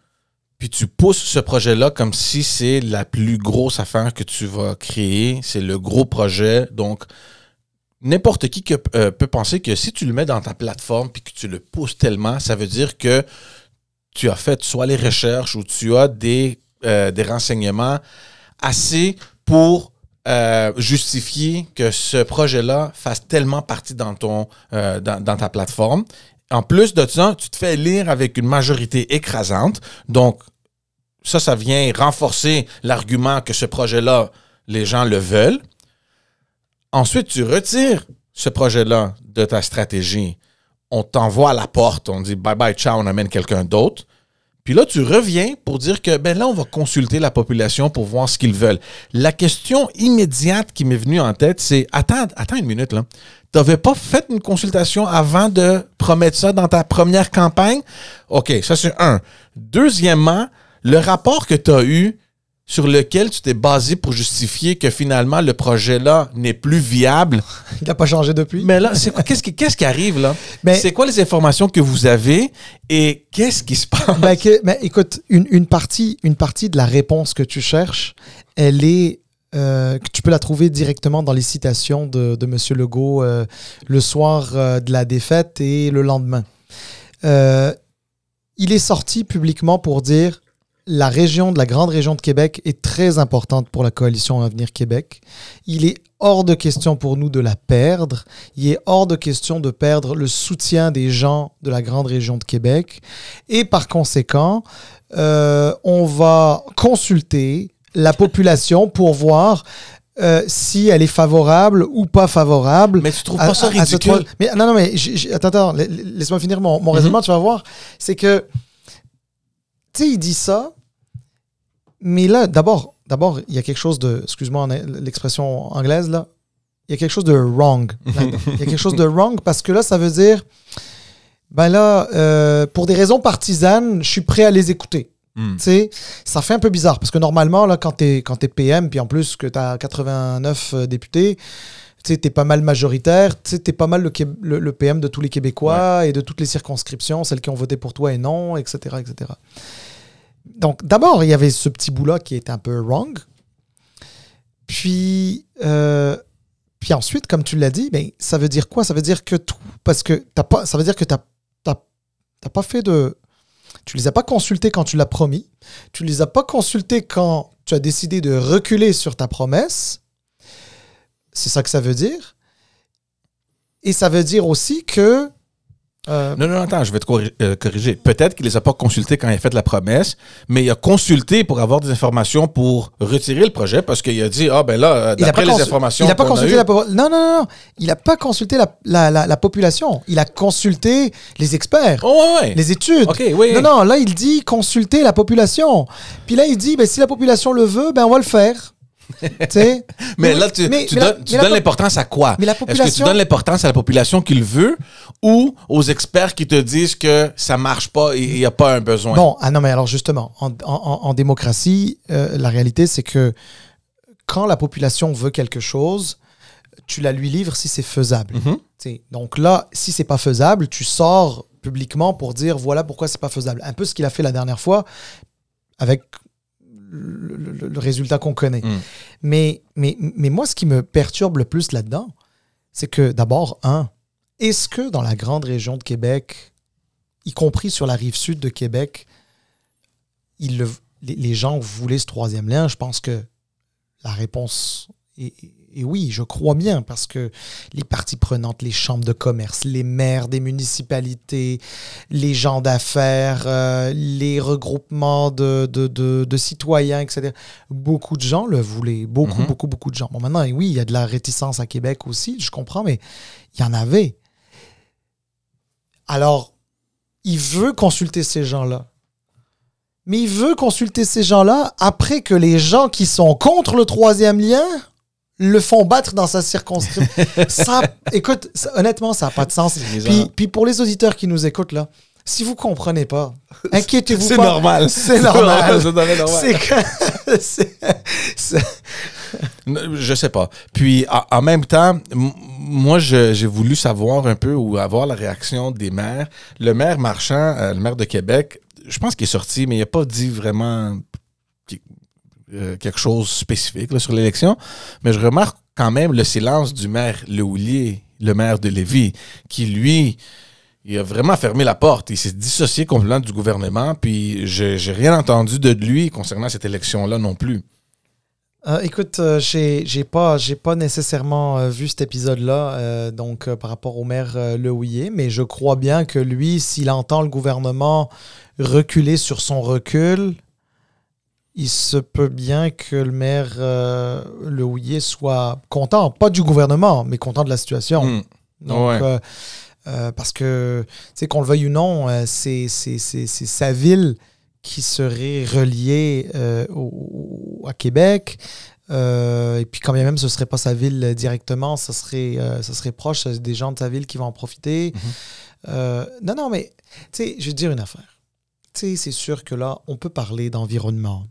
puis tu pousses ce projet-là comme si c'est la plus grosse affaire que tu vas créer. C'est le gros projet. Donc, n'importe qui euh, peut penser que si tu le mets dans ta plateforme puis que tu le pousses tellement, ça veut dire que tu as fait soit les recherches ou tu as des, euh, des renseignements assez pour euh, justifier que ce projet-là fasse tellement partie dans, ton, dans ta plateforme. En plus de ça, tu te fais lire avec une majorité écrasante. Donc, ça, ça vient renforcer l'argument que ce projet-là, les gens le veulent. Ensuite, tu retires ce projet-là de ta stratégie. On t'envoie à la porte, on dit bye bye, ciao, on amène quelqu'un d'autre. Puis là, tu reviens pour dire que ben là, on va consulter la population pour voir ce qu'ils veulent. La question immédiate qui m'est venue en tête, c'est attends, attends une minute là. Tu n'avais pas fait une consultation avant de promettre ça dans ta première campagne? OK, ça c'est un. Deuxièmement, le rapport que tu as eu sur lequel tu t'es basé pour justifier que finalement le projet-là n'est plus viable. [LAUGHS] Il n'a pas changé depuis. Mais là, c'est quoi- qu'est-ce qui, qu'est-ce qui arrive là? C'est quoi les informations que vous avez et qu'est-ce qui se passe? [LAUGHS] Ben, que- ben, écoute, une, une partie, une partie de la réponse que tu cherches, elle est. euh, que tu peux la trouver directement dans les citations de, de M. Legault euh, le soir euh, de la défaite et le lendemain. Il est sorti publiquement pour dire la région de la grande région de Québec est très importante pour la coalition Avenir Québec. Il est hors de question pour nous de la perdre. Il est hors de question de perdre le soutien des gens de la grande région de Québec. Et par conséquent, euh, on va consulter la population pour voir euh, si elle est favorable ou pas favorable. Mais tu trouves pas ça ridicule? Mais non, non, mais attends, attends, laisse-moi finir mon, mon raisonnement, tu vas voir. C'est que tu sais, il dit ça, mais là, d'abord, d'abord, il y a quelque chose de, excuse-moi l'expression anglaise, là, il y a quelque chose de wrong. il y a quelque chose de wrong parce que là, ça veut dire, ben là, euh, pour des raisons partisanes, je suis prêt à les écouter. Tu sais, ça fait un peu bizarre parce que normalement, là, quand tu es, es PM, puis en plus que tu as 89 députés, tu es pas mal majoritaire, tu es pas mal le, le, PM de tous les Québécois et de toutes les circonscriptions, celles qui ont voté pour toi et non, etc. etc. Donc, d'abord, il y avait ce petit bout-là qui était un peu wrong. Puis, euh, puis ensuite, comme tu l'as dit, ben, ça veut dire quoi? Ça veut dire que tout. Parce que as pas, ça veut dire que tu n'as pas fait de. Tu les as pas consultés quand tu l'as promis. Tu les as pas consultés quand tu as décidé de reculer sur ta promesse. C'est ça que ça veut dire. Et ça veut dire aussi que euh, non, non, attends, je vais te euh, corriger. Peut-être qu'il les a pas consultés quand il a fait la promesse, mais il a consulté pour avoir des informations pour retirer le projet parce qu'il a dit ah ben là, euh, d'après les informations. Il n'a pas consulté la non, non, non, non, il n'a pas consulté la, la, population. Il a consulté les experts, oh, ouais, les études. Ok, oui. Non, non, là il dit consulter la population. Puis là il dit ben si la population le veut, ben on va le faire. [LAUGHS] mais, là, tu, donnes, l'importance à quoi? Est-ce que tu donnes l'importance à la population qui le veut ou aux experts qui te disent que ça marche pas et il n'y a pas un besoin? Bon, ah non, mais alors justement, en, démocratie, euh, la réalité, c'est que quand la population veut quelque chose, tu la lui livres si c'est faisable. Mm-hmm. Donc là, si c'est pas faisable, tu sors publiquement pour dire voilà pourquoi c'est pas faisable. Un peu ce qu'il a fait la dernière fois avec le, résultat qu'on connaît. Mm. Mais, mais, mais moi, ce qui me perturbe le plus là-dedans, c'est que d'abord, un, est-ce que dans la grande région de Québec, y compris sur la rive sud de Québec, il les, gens voulaient ce troisième lien? Je pense que la réponse est, et oui, je crois bien, parce que les parties prenantes, les chambres de commerce, les maires des municipalités, les gens d'affaires, euh, les regroupements de, de, citoyens, etc., beaucoup de gens le voulaient. Beaucoup, mhm. beaucoup, beaucoup de gens. Bon, maintenant, oui, il y a de la réticence à Québec aussi, je comprends, mais il y en avait. Alors, il veut consulter ces gens-là. Mais il veut consulter ces gens-là après que les gens qui sont contre le troisième lien le font battre dans sa circonscription. [LAUGHS] ça, écoute, honnêtement, ça n'a pas de sens. Puis, puis, pour les auditeurs qui nous écoutent, là, si vous comprenez pas, inquiétez-vous pas. [LAUGHS] C'est normal. C'est normal. C'est C'est [LAUGHS] Je sais pas. Puis en même temps, moi j'ai voulu savoir un peu ou avoir la réaction des maires. Le maire Marchand, euh, le maire de Québec, je pense qu'il est sorti, mais il n'a pas dit vraiment euh, quelque chose spécifique sur l'élection, mais je remarque quand même le silence du maire Lehoulier, le maire de Lévis, qui lui, il a vraiment fermé la porte. Il s'est dissocié complètement du gouvernement, puis j'ai rien entendu de lui concernant cette élection-là non plus. Euh, écoute, euh, j'ai pas pas nécessairement vu cet épisode-là, donc par rapport au maire Lehouillier, mais je crois bien que lui, s'il entend le gouvernement reculer sur son recul, il se peut bien que le maire euh, Le Houillet soit content, pas du gouvernement, mais content de la situation. Hmm. Donc, euh, euh, parce que, tu qu'on le veuille ou non, c'est sa ville qui serait reliée à Québec. et puis, quand bien même ce ne serait pas sa ville directement, ça serait, ça serait proche des gens de sa ville qui vont en profiter. Mhm. non, non, mais, tu sais, je vais te dire une affaire. Tu sais, c'est sûr que là, on peut parler d'environnement,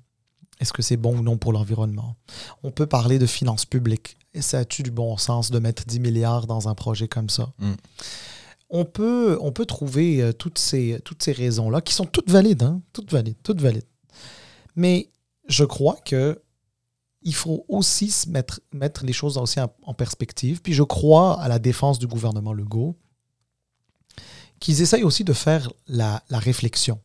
est-ce que c'est bon ou non pour l'environnement? On peut parler de finances publiques. Et ça a-tu du bon sens de mettre 10 milliards dans un projet comme ça? Mm. On, peut, on peut trouver euh, toutes ces, toutes ces raisons-là, qui sont toutes valides, hein? toutes valides, toutes valides. Mais je crois que il faut aussi se mettre, mettre les choses aussi en, perspective. Puis je crois à la défense du gouvernement Legault, qu'ils essayent aussi de faire la, la réflexion.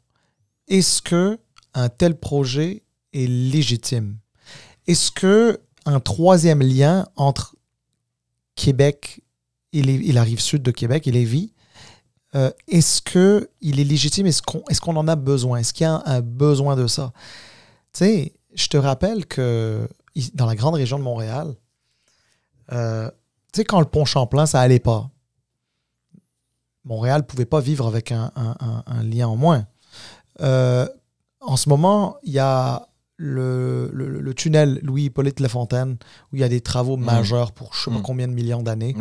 Est-ce que un tel projet est légitime? Est-ce que un troisième lien entre Québec et, la rive sud de Québec et Lévis, euh, est-ce qu'il est légitime? Est-ce qu'on est en a besoin? Est-ce qu'il y a un, besoin de ça? Tu sais, je te rappelle que dans la grande région de Montréal, euh, tu sais, quand le pont Champlain, ça allait pas. Montréal ne pouvait pas vivre avec un, lien en moins. Euh, en ce moment, il y a le, tunnel Louis-Hippolyte Lafontaine, où il y a des travaux mmh. majeurs pour je ne sais pas mmh. combien de millions d'années.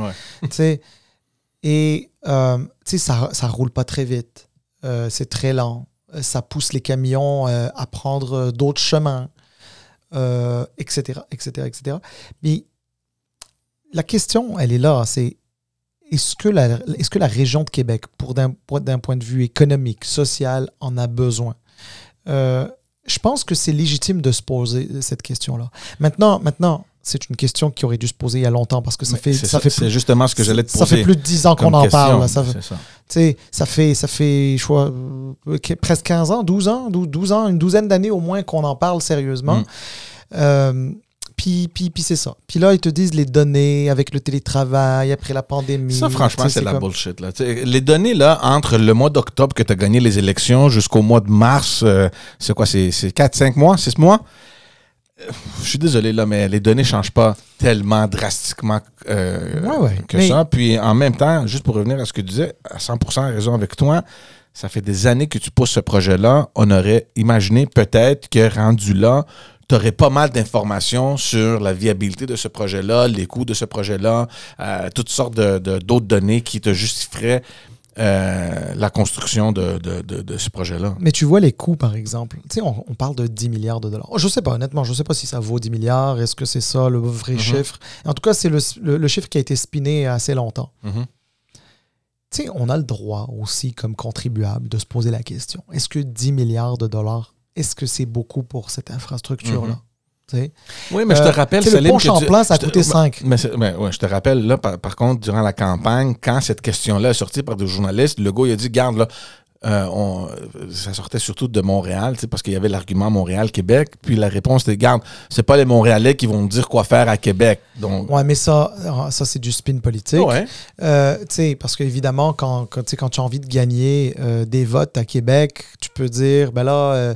et euh, ça ne roule pas très vite. Euh, c'est très lent. Ça pousse les camions euh, à prendre d'autres chemins, etc., etc., etc. Mais la question, elle est là. C'est est-ce que, la, est que la région de Québec, pour d'un point de vue économique, social, en a besoin? Je pense que c'est légitime de se poser cette question-là. Maintenant, maintenant c'est une question qui aurait dû se poser il y a longtemps parce que ça fait ça, fait c'est justement ce que j'allais te poser. Ça fait plus de 10 ans qu'on en parle. Ça, fait, ça. ça fait ça fait je crois, euh, presque 15 ans, 12 ans, 12 ans, une douzaine d'années au moins qu'on en parle sérieusement. Mm. Euh, puis, puis, puis c'est ça. Puis là, ils te disent les données avec le télétravail, après la pandémie. Ça, franchement, c'est la bullshit. Là. les données, là, entre le mois d'octobre que tu as gagné les élections jusqu'au mois de mars, euh, c'est quoi, c'est 4, 5 mois, 6 mois? Euh, je suis désolé, là, mais les données ne changent pas tellement drastiquement euh, que ça. Puis en même temps, juste pour revenir à ce que tu disais, à 100% raison avec toi, ça fait des années que tu pousses ce projet-là. On aurait imaginé peut-être que rendu là, tu aurais pas mal d'informations sur la viabilité de ce projet-là, les coûts de ce projet-là, euh, toutes sortes de, d'autres données qui te justifieraient euh, la construction de, ce projet-là. Mais tu vois les coûts, par exemple. Tu sais, on, parle de 10 milliards de dollars. Je sais pas, honnêtement, je sais pas si ça vaut 10 milliards. Est-ce que c'est ça le vrai mm-hmm. chiffre? En tout cas, c'est le, chiffre qui a été spiné assez longtemps. Mm-hmm. Tu sais, on a le droit aussi, comme contribuable, de se poser la question. Est-ce que 10 milliards de dollars est-ce que c'est beaucoup pour cette infrastructure-là? Mhm. Oui, mais je te euh, rappelle, Le pont Champlain, ça a coûté 5. Mais, je te rappelle, là, par, contre, durant la campagne, quand cette question-là est sortie par des journalistes, le gars, il a dit Garde, là, euh, on, ça sortait surtout de Montréal, parce qu'il y avait l'argument Montréal-Québec. Puis la réponse était Garde, c'est pas les Montréalais qui vont nous dire quoi faire à Québec. Donc... Ouais, mais ça, ça c'est du spin politique. Ouais. Euh, parce qu'évidemment, quand, quand, quand tu as envie de gagner des votes à Québec, tu peux dire ben là,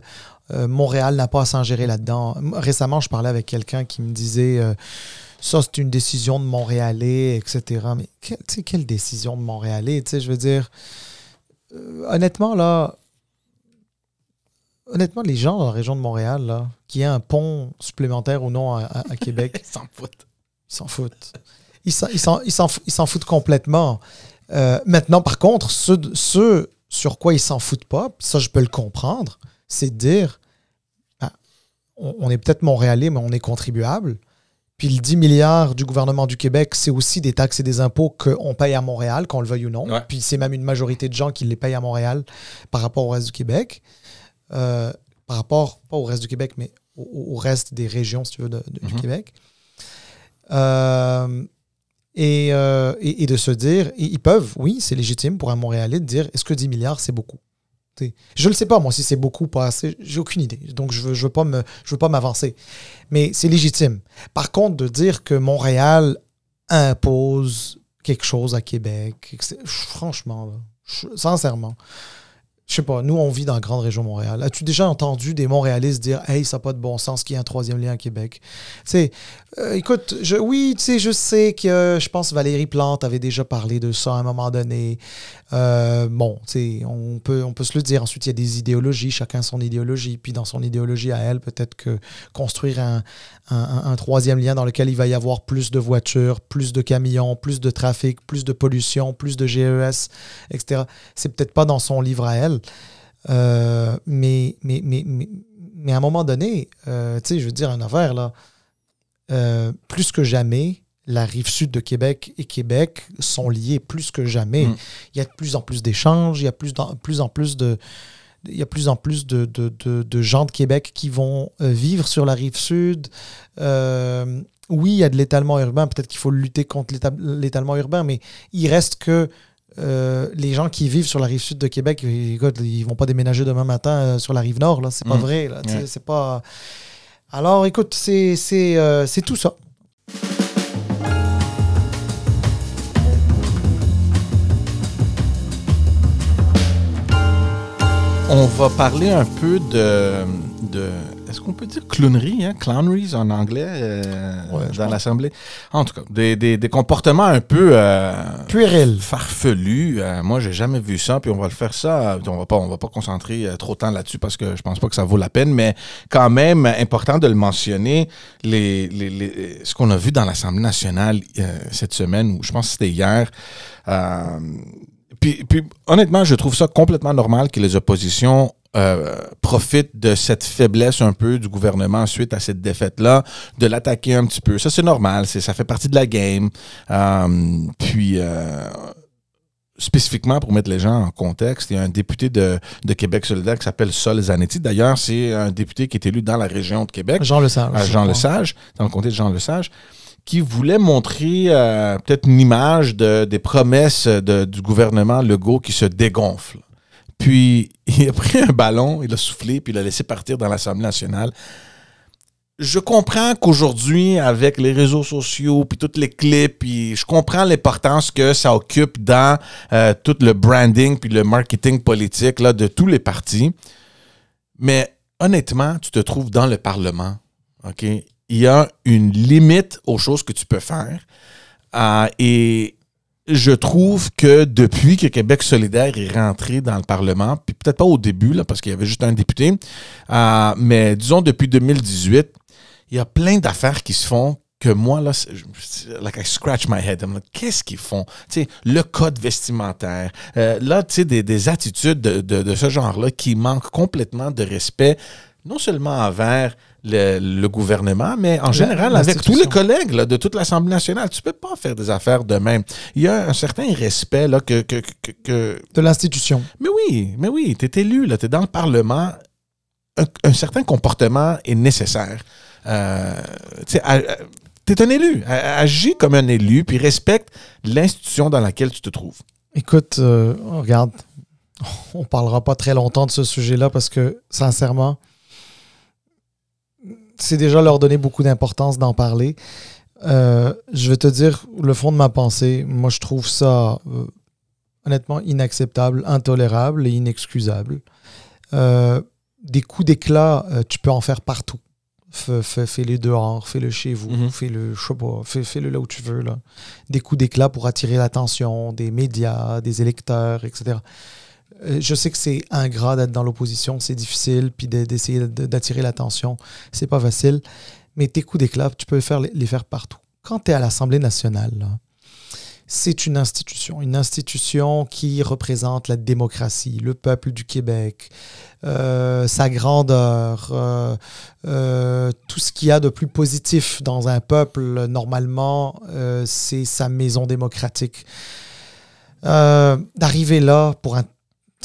euh, Montréal n'a pas à s'en gérer là-dedans. Récemment, je parlais avec quelqu'un qui me disait euh, ça, c'est une décision de Montréalais, etc. Mais quelle décision de Montréalais Je veux dire, euh, honnêtement, là, honnêtement, les gens dans la région de Montréal, là, qui a un pont supplémentaire ou non à, Québec, [LAUGHS] ils s'en foutent. Ils s'en foutent. Ils s'en foutent complètement. maintenant, par contre, ce, ce sur quoi ils s'en foutent pas, ça, je peux le comprendre c'est de dire, ben, on, est peut-être montréalais, mais on est contribuable. Puis le 10 milliards du gouvernement du Québec, c'est aussi des taxes et des impôts qu'on paye à Montréal, qu'on le veuille ou non. Puis c'est même une majorité de gens qui les payent à Montréal par rapport au reste du Québec. Euh, par rapport, pas au reste du Québec, mais au, reste des régions, si tu veux, du mhm. Québec. Euh, euh, et, et, de se dire, ils peuvent, oui, c'est légitime pour un Montréalais de dire, est-ce que 10 milliards, c'est beaucoup? Je ne sais pas, moi, si c'est beaucoup ou pas assez. J'ai aucune idée. Donc, je ne veux pas m'avancer. Mais c'est légitime. Par contre, de dire que Montréal impose quelque chose à Québec, franchement, sincèrement, je sais pas, nous, on vit dans la grande région Montréal. As-tu déjà entendu des Montréalistes dire Hey, ça n'a pas de bon sens qu'il y ait un troisième lien à Québec? C'est, euh, écoute, je, oui, sais, je sais que je pense Valérie Plante avait déjà parlé de ça à un moment donné. Euh, bon, sais, on peut, on peut se le dire. Ensuite, il y a des idéologies, chacun son idéologie. Puis dans son idéologie à elle, peut-être que construire un, un, troisième lien dans lequel il va y avoir plus de voitures, plus de camions, plus de trafic, plus de pollution, plus de GES, etc. C'est peut-être pas dans son livre à elle. Euh, mais, mais, mais, mais, à un moment donné, euh, tu sais, je veux dire, un affaire, là, euh, plus que jamais, la rive sud de Québec et Québec sont liés plus que jamais. Mm. Il y a de plus en plus d'échanges, il y a plus, plus en plus de, il y a plus en plus de, de, de, gens de Québec qui vont vivre sur la rive sud. oui, il y a de l'étalement urbain. Peut-être qu'il faut lutter contre l'étalement urbain, mais il reste que euh, les gens qui vivent sur la rive sud de Québec, écoute, ils vont pas déménager demain matin euh, sur la rive nord, là. C'est pas Mm. vrai, là. Ouais. C'est pas. Alors, écoute, c'est c'est euh, c'est tout ça. On va parler un peu de. de Est-ce qu'on peut dire clownerie, hein? clowneries en anglais, euh, Ouais, dans l'Assemblée? En tout cas, des, des- des comportements un peu. euh, Puéril. farfelu. Euh, moi, j'ai jamais vu ça. Puis on va le faire ça. On va pas, on va pas concentrer euh, trop de temps là-dessus parce que je pense pas que ça vaut la peine. Mais quand même, important de le mentionner. Les, les- les- ce qu'on a vu dans l'Assemblée nationale euh, cette semaine, ou je pense que c'était hier. euh, puis, puis, honnêtement, je trouve ça complètement normal que les oppositions euh, profitent de cette faiblesse un peu du gouvernement suite à cette défaite-là, de l'attaquer un petit peu. Ça, c'est normal. Ça fait partie de la game. Euh, puis, euh, spécifiquement pour mettre les gens en contexte, il y a un député de, de Québec solidaire qui s'appelle Sol Zanetti. D'ailleurs, c'est un député qui est élu dans la région de Québec, Jean Lesage. Jean. Lesage, dans le comté de Jean Lesage, qui voulait montrer euh, peut-être une image de, des promesses de- du gouvernement Legault qui se dégonfle. Puis, [LAUGHS] il a pris un ballon, il a soufflé, puis il l'a laissé partir dans l'Assemblée nationale. Je comprends qu'aujourd'hui, avec les réseaux sociaux, puis toutes les clips, puis je comprends l'importance que ça occupe dans euh, tout le branding puis le marketing politique là, de tous les partis. Mais honnêtement, tu te trouves dans le Parlement. Il y a une limite aux choses que tu peux faire. Euh, et je trouve que depuis que Québec solidaire est rentré dans le Parlement, puis peut-être pas au début, parce qu'il y avait juste un député, euh, mais disons depuis 2018, il y a plein d'affaires qui se font que moi, là, like I scratch my head. Qu'est-ce qu'ils font? Le code vestimentaire. Euh, là, tu sais, des, des attitudes de, de- de ce genre-là qui manquent complètement de respect, non seulement envers le, le gouvernement, mais en général avec tous les collègues là, de toute l'Assemblée nationale. Tu peux pas faire des affaires de même. Il y a un certain respect là, que, que, que- que, De l'institution. mais oui, mais oui, tu es élu, tu es dans le Parlement. Un, un certain comportement est nécessaire. Euh, tu es un élu. Agis comme un élu, puis respecte l'institution dans laquelle tu te trouves. Écoute, euh, regarde, on parlera pas très longtemps de ce sujet-là parce que, sincèrement, c'est déjà leur donner beaucoup d'importance d'en parler. Euh, je vais te dire le fond de ma pensée. Moi, je trouve ça euh, honnêtement inacceptable, intolérable et inexcusable. Euh, des coups d'éclat, tu peux en faire partout. Fais- fais- Fais-les dehors, fais-le chez vous, Mhm. fais-le, je sais pas, fais- fais-le là où tu veux. Là. Des coups d'éclat pour attirer l'attention des médias, des électeurs, etc. Euh, Je sais que c'est ingrat d'être dans l'opposition, c'est difficile, puis de- d'essayer de- d'attirer l'attention, c'est pas facile. Mais tes coups d'éclat, tu peux faire, les- les faire partout. Quand tu es à l'Assemblée nationale, c'est une institution, une institution qui représente la démocratie, le peuple du Québec, euh, sa grandeur, euh, tout ce qu'il y a de plus positif dans un peuple, normalement, c'est sa maison démocratique. D'arriver là pour un,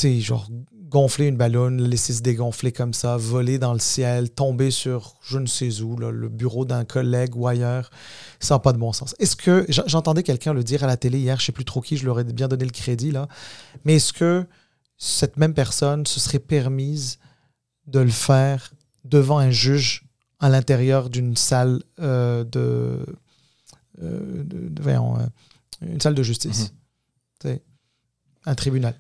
sais, genre gonfler une ballonne, la laisser se dégonfler comme ça, voler dans le ciel, tomber sur je ne sais où, là, le bureau d'un collègue ou ailleurs, ça n'a pas de bon sens. Est-ce que, j'entendais quelqu'un le dire à la télé hier, je ne sais plus trop qui, je leur ai bien donné le crédit, là, mais est-ce que cette même personne se serait permise de le faire devant un juge à l'intérieur d'une salle euh, de, euh, de- de- voyons, euh, une salle de justice, Tu sais, un tribunal?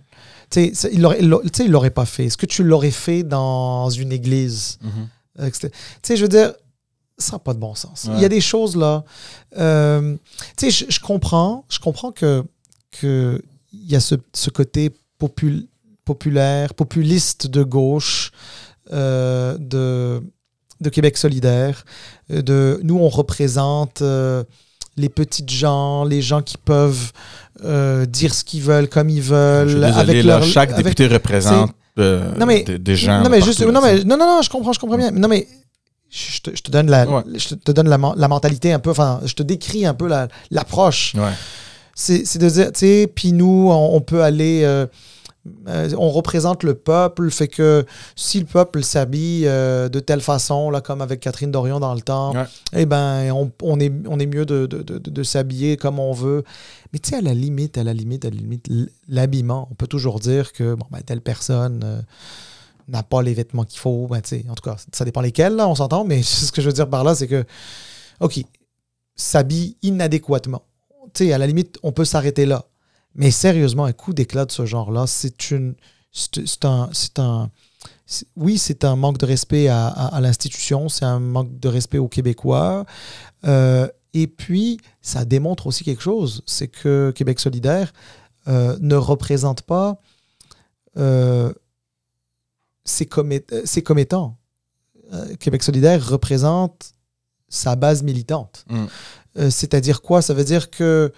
Tu sais, il l'aurait- il l'aurait- pas fait. Est-ce que tu l'aurais fait dans une église? C'était- Tu sais, je veux dire, ça n'a pas de bon sens. Ouais. Il y a des choses là. euh, tu sais, je, comprends, je comprends que que il y a ce, ce côté popul- populaire, populiste de gauche euh, de de Québec solidaire. De nous, on représente euh, les petites gens, les gens qui peuvent euh, dire ce qu'ils veulent comme ils Je suis veulent, désolé, avec là, leur chaque avec- député représente euh, Non, mais- des, des gens. non mais juste non mais non non non je comprends je comprends bien non mais je te, je te donne la Ouais. je te donne la, la mentalité un peu enfin je te décris un peu la- l'approche Ouais. c'est c'est de dire tu sais puis nous on, on peut aller euh, Euh, on représente le peuple, fait que si le peuple s'habille euh, de telle façon, là, comme avec Catherine Dorion dans le temps, Ouais. eh ben, on, on est, on est mieux de, de, de- de s'habiller comme on veut. Mais tu sais, à la limite, à la limite, à la limite, l'habillement, on peut toujours dire que bon, ben, telle personne euh, n'a pas les vêtements qu'il faut. Ben, en tout cas, ça dépend lesquels, là, on s'entend, mais [LAUGHS] ce que je veux dire par là, c'est que, OK, s'habille inadéquatement. Tu sais, à la limite, on peut s'arrêter là. Mais sérieusement, un coup d'éclat de ce genre-là, c'est une. C'est un. C'est un oui, c'est un manque de respect à, à- à l'institution, c'est un manque de respect aux Québécois. Euh, et puis, ça démontre aussi quelque chose, c'est que Québec solidaire euh, ne représente pas euh, ses, euh, ses commettants. Québec solidaire représente sa base militante. Mm. C'est-à-dire quoi? Ça veut dire que,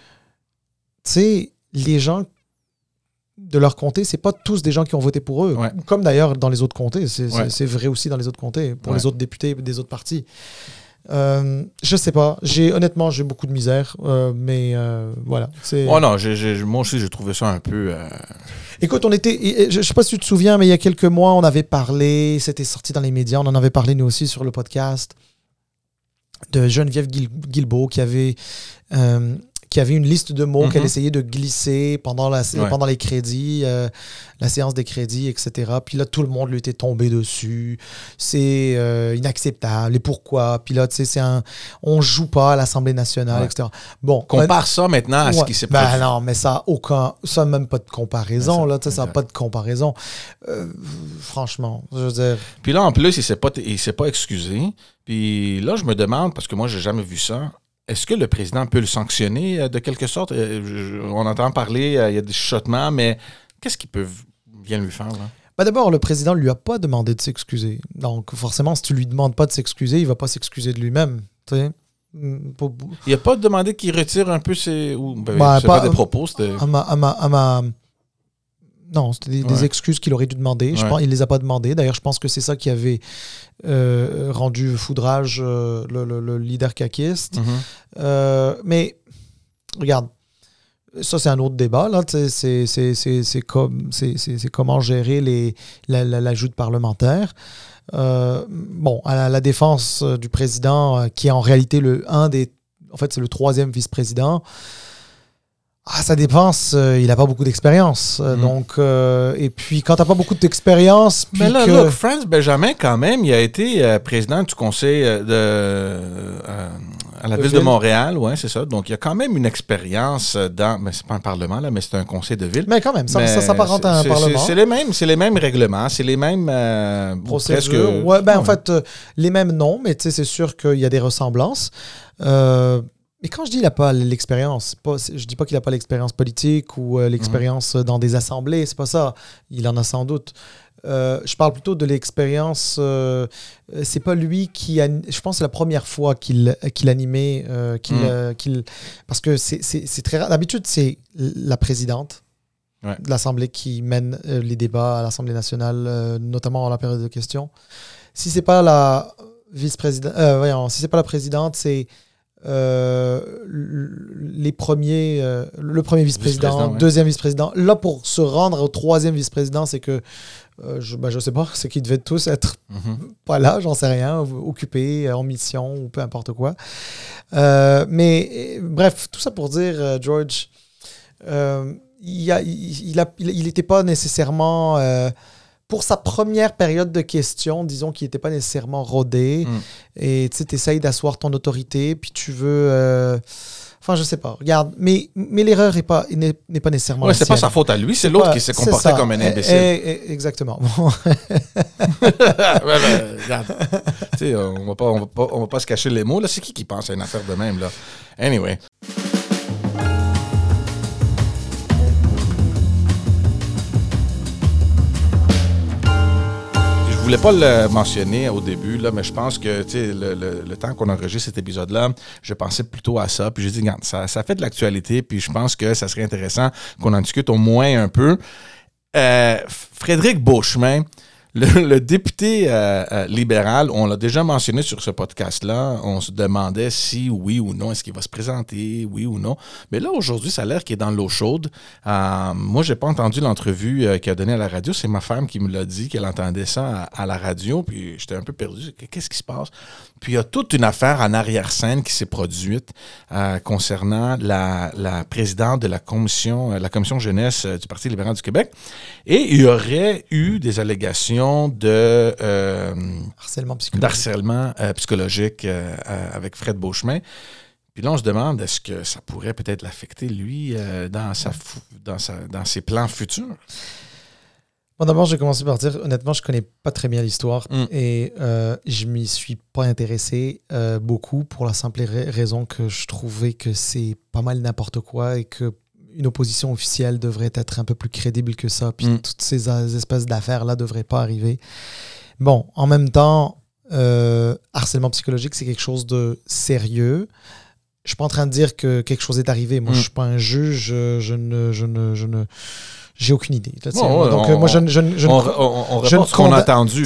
tu sais, les gens de leur comté, c'est pas tous des gens qui ont voté pour eux. Ouais. Comme d'ailleurs dans les autres comtés. C'est Ouais. vrai aussi dans les autres comtés, pour Ouais. les autres députés des autres partis. Euh, je sais pas. J'ai honnêtement j'ai beaucoup de misère, euh, mais euh, voilà. Oh non, moi aussi, j'ai trouvé ça un peu. euh, Écoute, on était. Je je sais pas si tu te souviens, mais il y a quelques mois, on avait parlé. C'était sorti dans les médias. On en avait parlé nous aussi sur le podcast de Geneviève Guil- Guilbeault qui avait. Qui avait une liste de mots Mhm. qu'elle essayait de glisser pendant, la, Ouais. pendant les crédits, euh, la séance des crédits, etc. Puis là, tout le monde lui était tombé dessus. C'est euh, inacceptable. Et pourquoi? Puis là, tu sais, c'est un. On joue pas à l'Assemblée nationale, Ouais. etc. Bon. Compare ça maintenant à ce qui s'est Ben produit. non, mais ça a aucun. Ça même pas de comparaison, Ben ça, là. Tu sais, ça n'a pas de comparaison. Euh, franchement, je veux dire. Puis là, en plus, il s'est pas, pas excusé. Puis là, je me demande, parce que moi, j'ai jamais vu ça, est-ce que le président peut le sanctionner euh, de quelque sorte? Euh, on entend parler, euh, il y a des chuchotements, mais qu'est-ce qu'il peut bien lui faire, là? Ben D'abord, le président ne lui a pas demandé de s'excuser. Donc, forcément, si tu lui demandes pas de s'excuser, il va pas s'excuser de lui-même. Mm, pour- Il a pas demandé qu'il retire un peu ses... Ou, ben, Ben, pas, pas- des propos, à ma, à ma- à ma- Non, c'était des, excuses qu'il aurait dû demander. Je pense, il les a pas demandées. D'ailleurs, je pense que c'est ça qui avait euh, rendu foudrage euh, le, le- le leader caquiste. Mhm. Euh, mais regarde, ça c'est un autre débat. C'est, c'est, c'est, c'est comme, c'est, c'est- c'est comment gérer les, la, la- l'ajout de parlementaires. Euh, bon, à la, la défense du président, qui est en réalité le un des, en fait c'est le troisième vice-président. À sa défense, euh, il n'a pas beaucoup d'expérience. Euh, Mhm. Donc, euh, et puis quand tu n'as pas beaucoup d'expérience, Mais là, que- look, Franz Benjamin, quand même, il a été euh, président du conseil euh, de, euh, à la ville, de. Montréal, ouais, c'est ça. Donc, il y a quand même une expérience dans, mais c'est pas un parlement, là, mais c'est un conseil de ville. mais quand même, ça, Mais ça s'apparente à un c'est- parlement. C'est les mêmes, c'est les mêmes règlements, c'est les mêmes procédure. presque- Ouais, ben, En fait, les mêmes noms, mais tu sais, c'est sûr qu'il y a des ressemblances. Euh, mais quand je dis qu'il n'a pas l'expérience, pas, je dis pas qu'il n'a pas l'expérience politique ou euh, l'expérience dans des assemblées, c'est pas ça. Il en a sans doute. Euh, je parle plutôt de l'expérience. euh, c'est pas lui qui. an- Je pense que c'est la première fois qu'il qu'il animait. euh, qu'il, qu'il- parce que c'est- c'est c'est très rare. D'habitude, c'est la présidente Ouais. de l'Assemblée qui mène les débats à l'Assemblée nationale, notamment en la période de questions. Si c'est pas la vice-présidente, si c'est pas la présidente, c'est les premiers, euh, le premier vice-président, ouais. deuxième vice-président. Là, pour se rendre au troisième vice-président, c'est que euh, je, ben, je sais pas, c'est qu'ils devaient tous être Mhm. pas là, j'en sais rien, occupés, euh, en mission ou peu importe quoi. Euh, mais euh, bref, tout ça pour dire, euh, George, euh, il n'était pas nécessairement, euh, pour sa première période de questions, disons qu'il n'était pas nécessairement rodé. Mm. Et tu sais, essayes d'asseoir ton autorité, puis tu veux. euh, Enfin, je sais pas. Regarde, mais, mais l'erreur n'est pas, n'est n'est pas nécessairement. Ouais, c'est pas sa faute à lui, c'est l'autre qui s'est comporté comme un Eh, imbécile. eh, eh, exactement. Bon. [LAUGHS] Ouais, ben, regarde. On va pas, on va pas, on va pas se cacher les mots. Là, c'est qui qui pense à une affaire de même là? Anyway. Voulais pas le mentionner au début, là, mais je pense que le, temps qu'on enregistre cet épisode-là, je pensais plutôt à ça. Puis j'ai dit, ça, ça fait de l'actualité, puis je pense que ça serait intéressant qu'on en discute au moins un peu. Euh, Frédéric Beauchemin, le, député euh, euh, libéral, on l'a déjà mentionné sur ce podcast-là, on se demandait si oui ou non, est-ce qu'il va se présenter, oui ou non. Mais là, aujourd'hui, ça a l'air qu'il est dans l'eau chaude. Euh, moi, j'ai pas entendu l'entrevue qu'il a donnée à la radio. C'est ma femme qui me l'a dit, qu'elle entendait ça à, la radio. Puis j'étais un peu perdu. Qu'est-ce qui se passe? Puis il y a toute une affaire en arrière-scène qui s'est produite concernant la, la, présidente de la commission, la commission jeunesse du Parti libéral du Québec. Et il y aurait eu des allégations de harcèlement psychologique, harcèlement, psychologique avec Fred Beauchemin. Puis là, on se demande est-ce que ça pourrait peut-être l'affecter, lui, dans, sa, dans, sa, dans ses plans futurs? Bon, d'abord, j'ai commencé par dire, honnêtement, je connais pas très bien l'histoire Mm. et euh, je m'y suis pas intéressé euh, beaucoup pour la simple ra- raison que je trouvais que c'est pas mal n'importe quoi et que une opposition officielle devrait être un peu plus crédible que ça. Puis Mm. toutes ces espèces d'affaires-là devraient pas arriver. Bon, en même temps, euh, harcèlement psychologique, c'est quelque chose de sérieux. Je suis pas en train de dire que quelque chose est arrivé. Moi, Mm. je suis pas un juge. Je ne, je ne, je ne, j'ai aucune idée. Là, tu sais, Bon, ouais, donc, on- moi, je, ne- je, je on, je ne a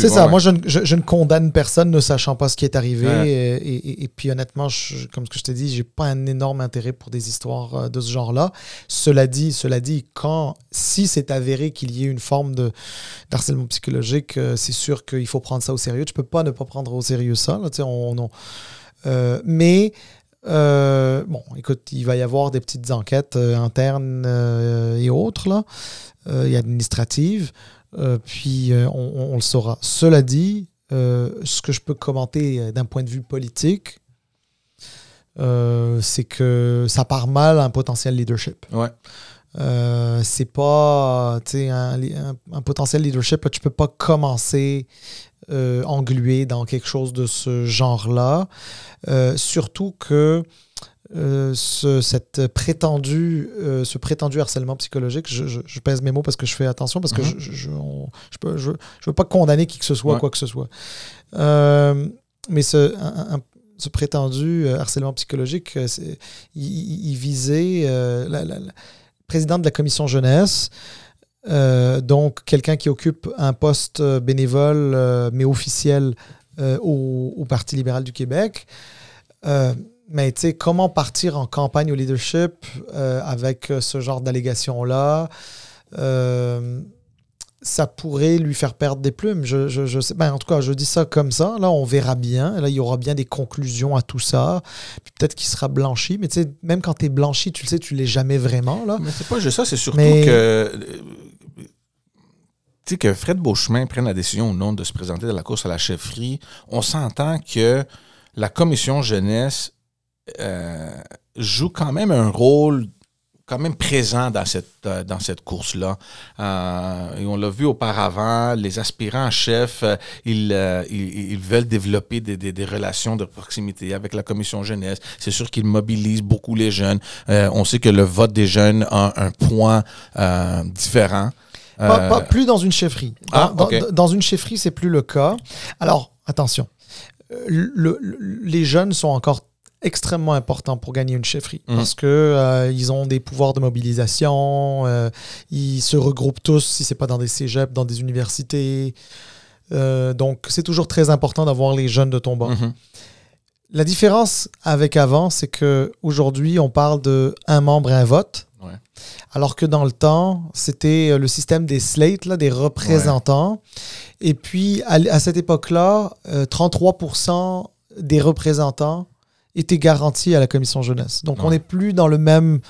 c'est ça, ouais. moi je, ne- condamne personne ne sachant pas ce qui est arrivé. Et, et- et puis honnêtement, comme ce que je t'ai dit, j'ai pas un énorme intérêt pour des histoires euh, de ce genre-là. Cela dit, cela dit, quand si c'est avéré qu'il y ait une forme de d'harcèlement psychologique, euh, c'est sûr qu'il faut prendre ça au sérieux. Tu peux pas ne pas prendre au sérieux ça. là, on- euh, mais euh, bon, écoute, il va y avoir des petites enquêtes euh, internes euh, et autres là, et administratives. Puis on, le saura. Cela dit, ce que je peux commenter d'un point de vue politique, c'est que ça part mal un potentiel leadership. Ouais. Euh, c'est pas tu sais, un, un- un potentiel leadership, tu peux pas commencer euh, englué dans quelque chose de ce genre-là. Euh, surtout que euh, ce, cette prétendue, euh, ce prétendu harcèlement psychologique, je, je- je pèse mes mots parce que je fais attention, parce que Mhm. je, je, je, je peux, je, je veux pas condamner qui que ce soit, Ouais. quoi que ce soit. Euh, mais ce, un- un- ce prétendu harcèlement psychologique, il, visait la, la- la présidente de la commission jeunesse, euh, donc quelqu'un qui occupe un poste euh, bénévole euh, mais officiel euh, au, au Parti libéral du Québec. Mais tu sais, comment partir en campagne au leadership avec ce genre d'allégations-là ça pourrait lui faire perdre des plumes. Je, je, je sais, ben, en tout cas, je dis ça comme ça. Là, on verra bien. Là, il y aura bien des conclusions à tout ça. Peut-être qu'il sera blanchi. Mais tu sais, même quand tu es blanchi, tu le sais, tu l'es jamais vraiment. Là. Mais c'est pas juste ça, c'est surtout Mais- que. Sais, que Fred Beauchemin prenne la décision ou non de se présenter dans la course à la chefferie, on s'entend que la commission jeunesse euh, joue quand même un rôle quand même présent dans cette, euh, course-là. Euh, et on l'a vu auparavant, les aspirants à chef, ils, veulent développer des, relations de proximité avec la commission jeunesse. C'est sûr qu'ils mobilisent beaucoup les jeunes. On sait que le vote des jeunes a un point différent. Pas, Euh, pas- plus dans une chefferie. Dans, Ah, dans- une chefferie, c'est plus le cas. Alors, attention. Euh, le- le- les jeunes sont encore extrêmement importants pour gagner une chefferie Mhm. parce que euh, ils ont des pouvoirs de mobilisation, euh, ils se regroupent tous si c'est pas dans des cégeps, dans des universités. Euh, donc c'est toujours très important d'avoir les jeunes de ton bord. mhm. La différence avec avant, c'est que aujourd'hui on parle de un membre et un vote. Ouais. Alors que dans le temps, c'était euh, le système des slates, là, des représentants. Et puis, à, cette époque-là, euh, 33% des représentants étaient garantis à la commission jeunesse. Donc, on n'est plus dans le même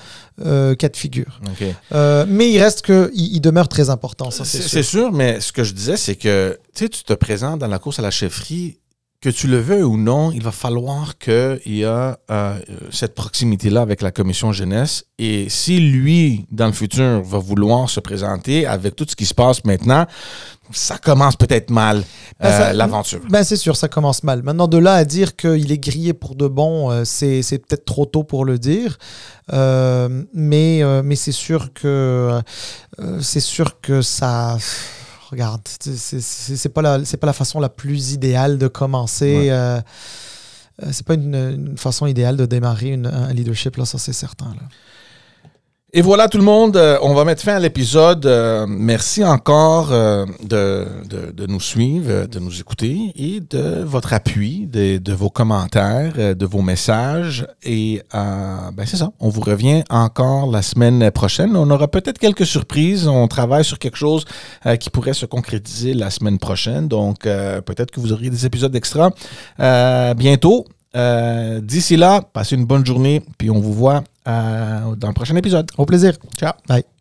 euh, cas de figure. OK. Euh, mais il reste que il, il demeure très important, ça, c'est sûr. c'est sûr, mais ce que je disais, c'est que tu sais, tu te présentes dans la course à la chefferie, que tu le veux ou non, il va falloir qu'il y a euh, cette proximité-là avec la commission jeunesse. Et si lui, dans le futur, va vouloir se présenter avec tout ce qui se passe maintenant, ça commence peut-être mal, Ben, euh, l'aventure. Ben, c'est sûr, ça commence mal. Maintenant, de là à dire qu'il est grillé pour de bon, euh, c'est c'est peut-être trop tôt pour le dire. Euh, mais euh, mais c'est sûr que euh, c'est sûr que ça. Regarde, c'est- pas la c'est pas la façon la plus idéale de commencer. Ouais. euh, euh, c'est pas une, une façon idéale de démarrer une- un leadership là, ça c'est certain. Là. Et voilà tout le monde, euh, on va mettre fin à l'épisode. Euh, merci encore euh, de, de, de nous suivre, de nous écouter et de votre appui, de, de vos commentaires, de vos messages. Et ben c'est ça, on vous revient encore la semaine prochaine. On aura peut-être quelques surprises. On travaille sur quelque chose qui pourrait se concrétiser la semaine prochaine. Donc peut-être que vous auriez des épisodes extra bientôt. D'ici là, passez une bonne journée, puis on vous voit euh, dans le prochain épisode. Au plaisir. Ciao. Bye.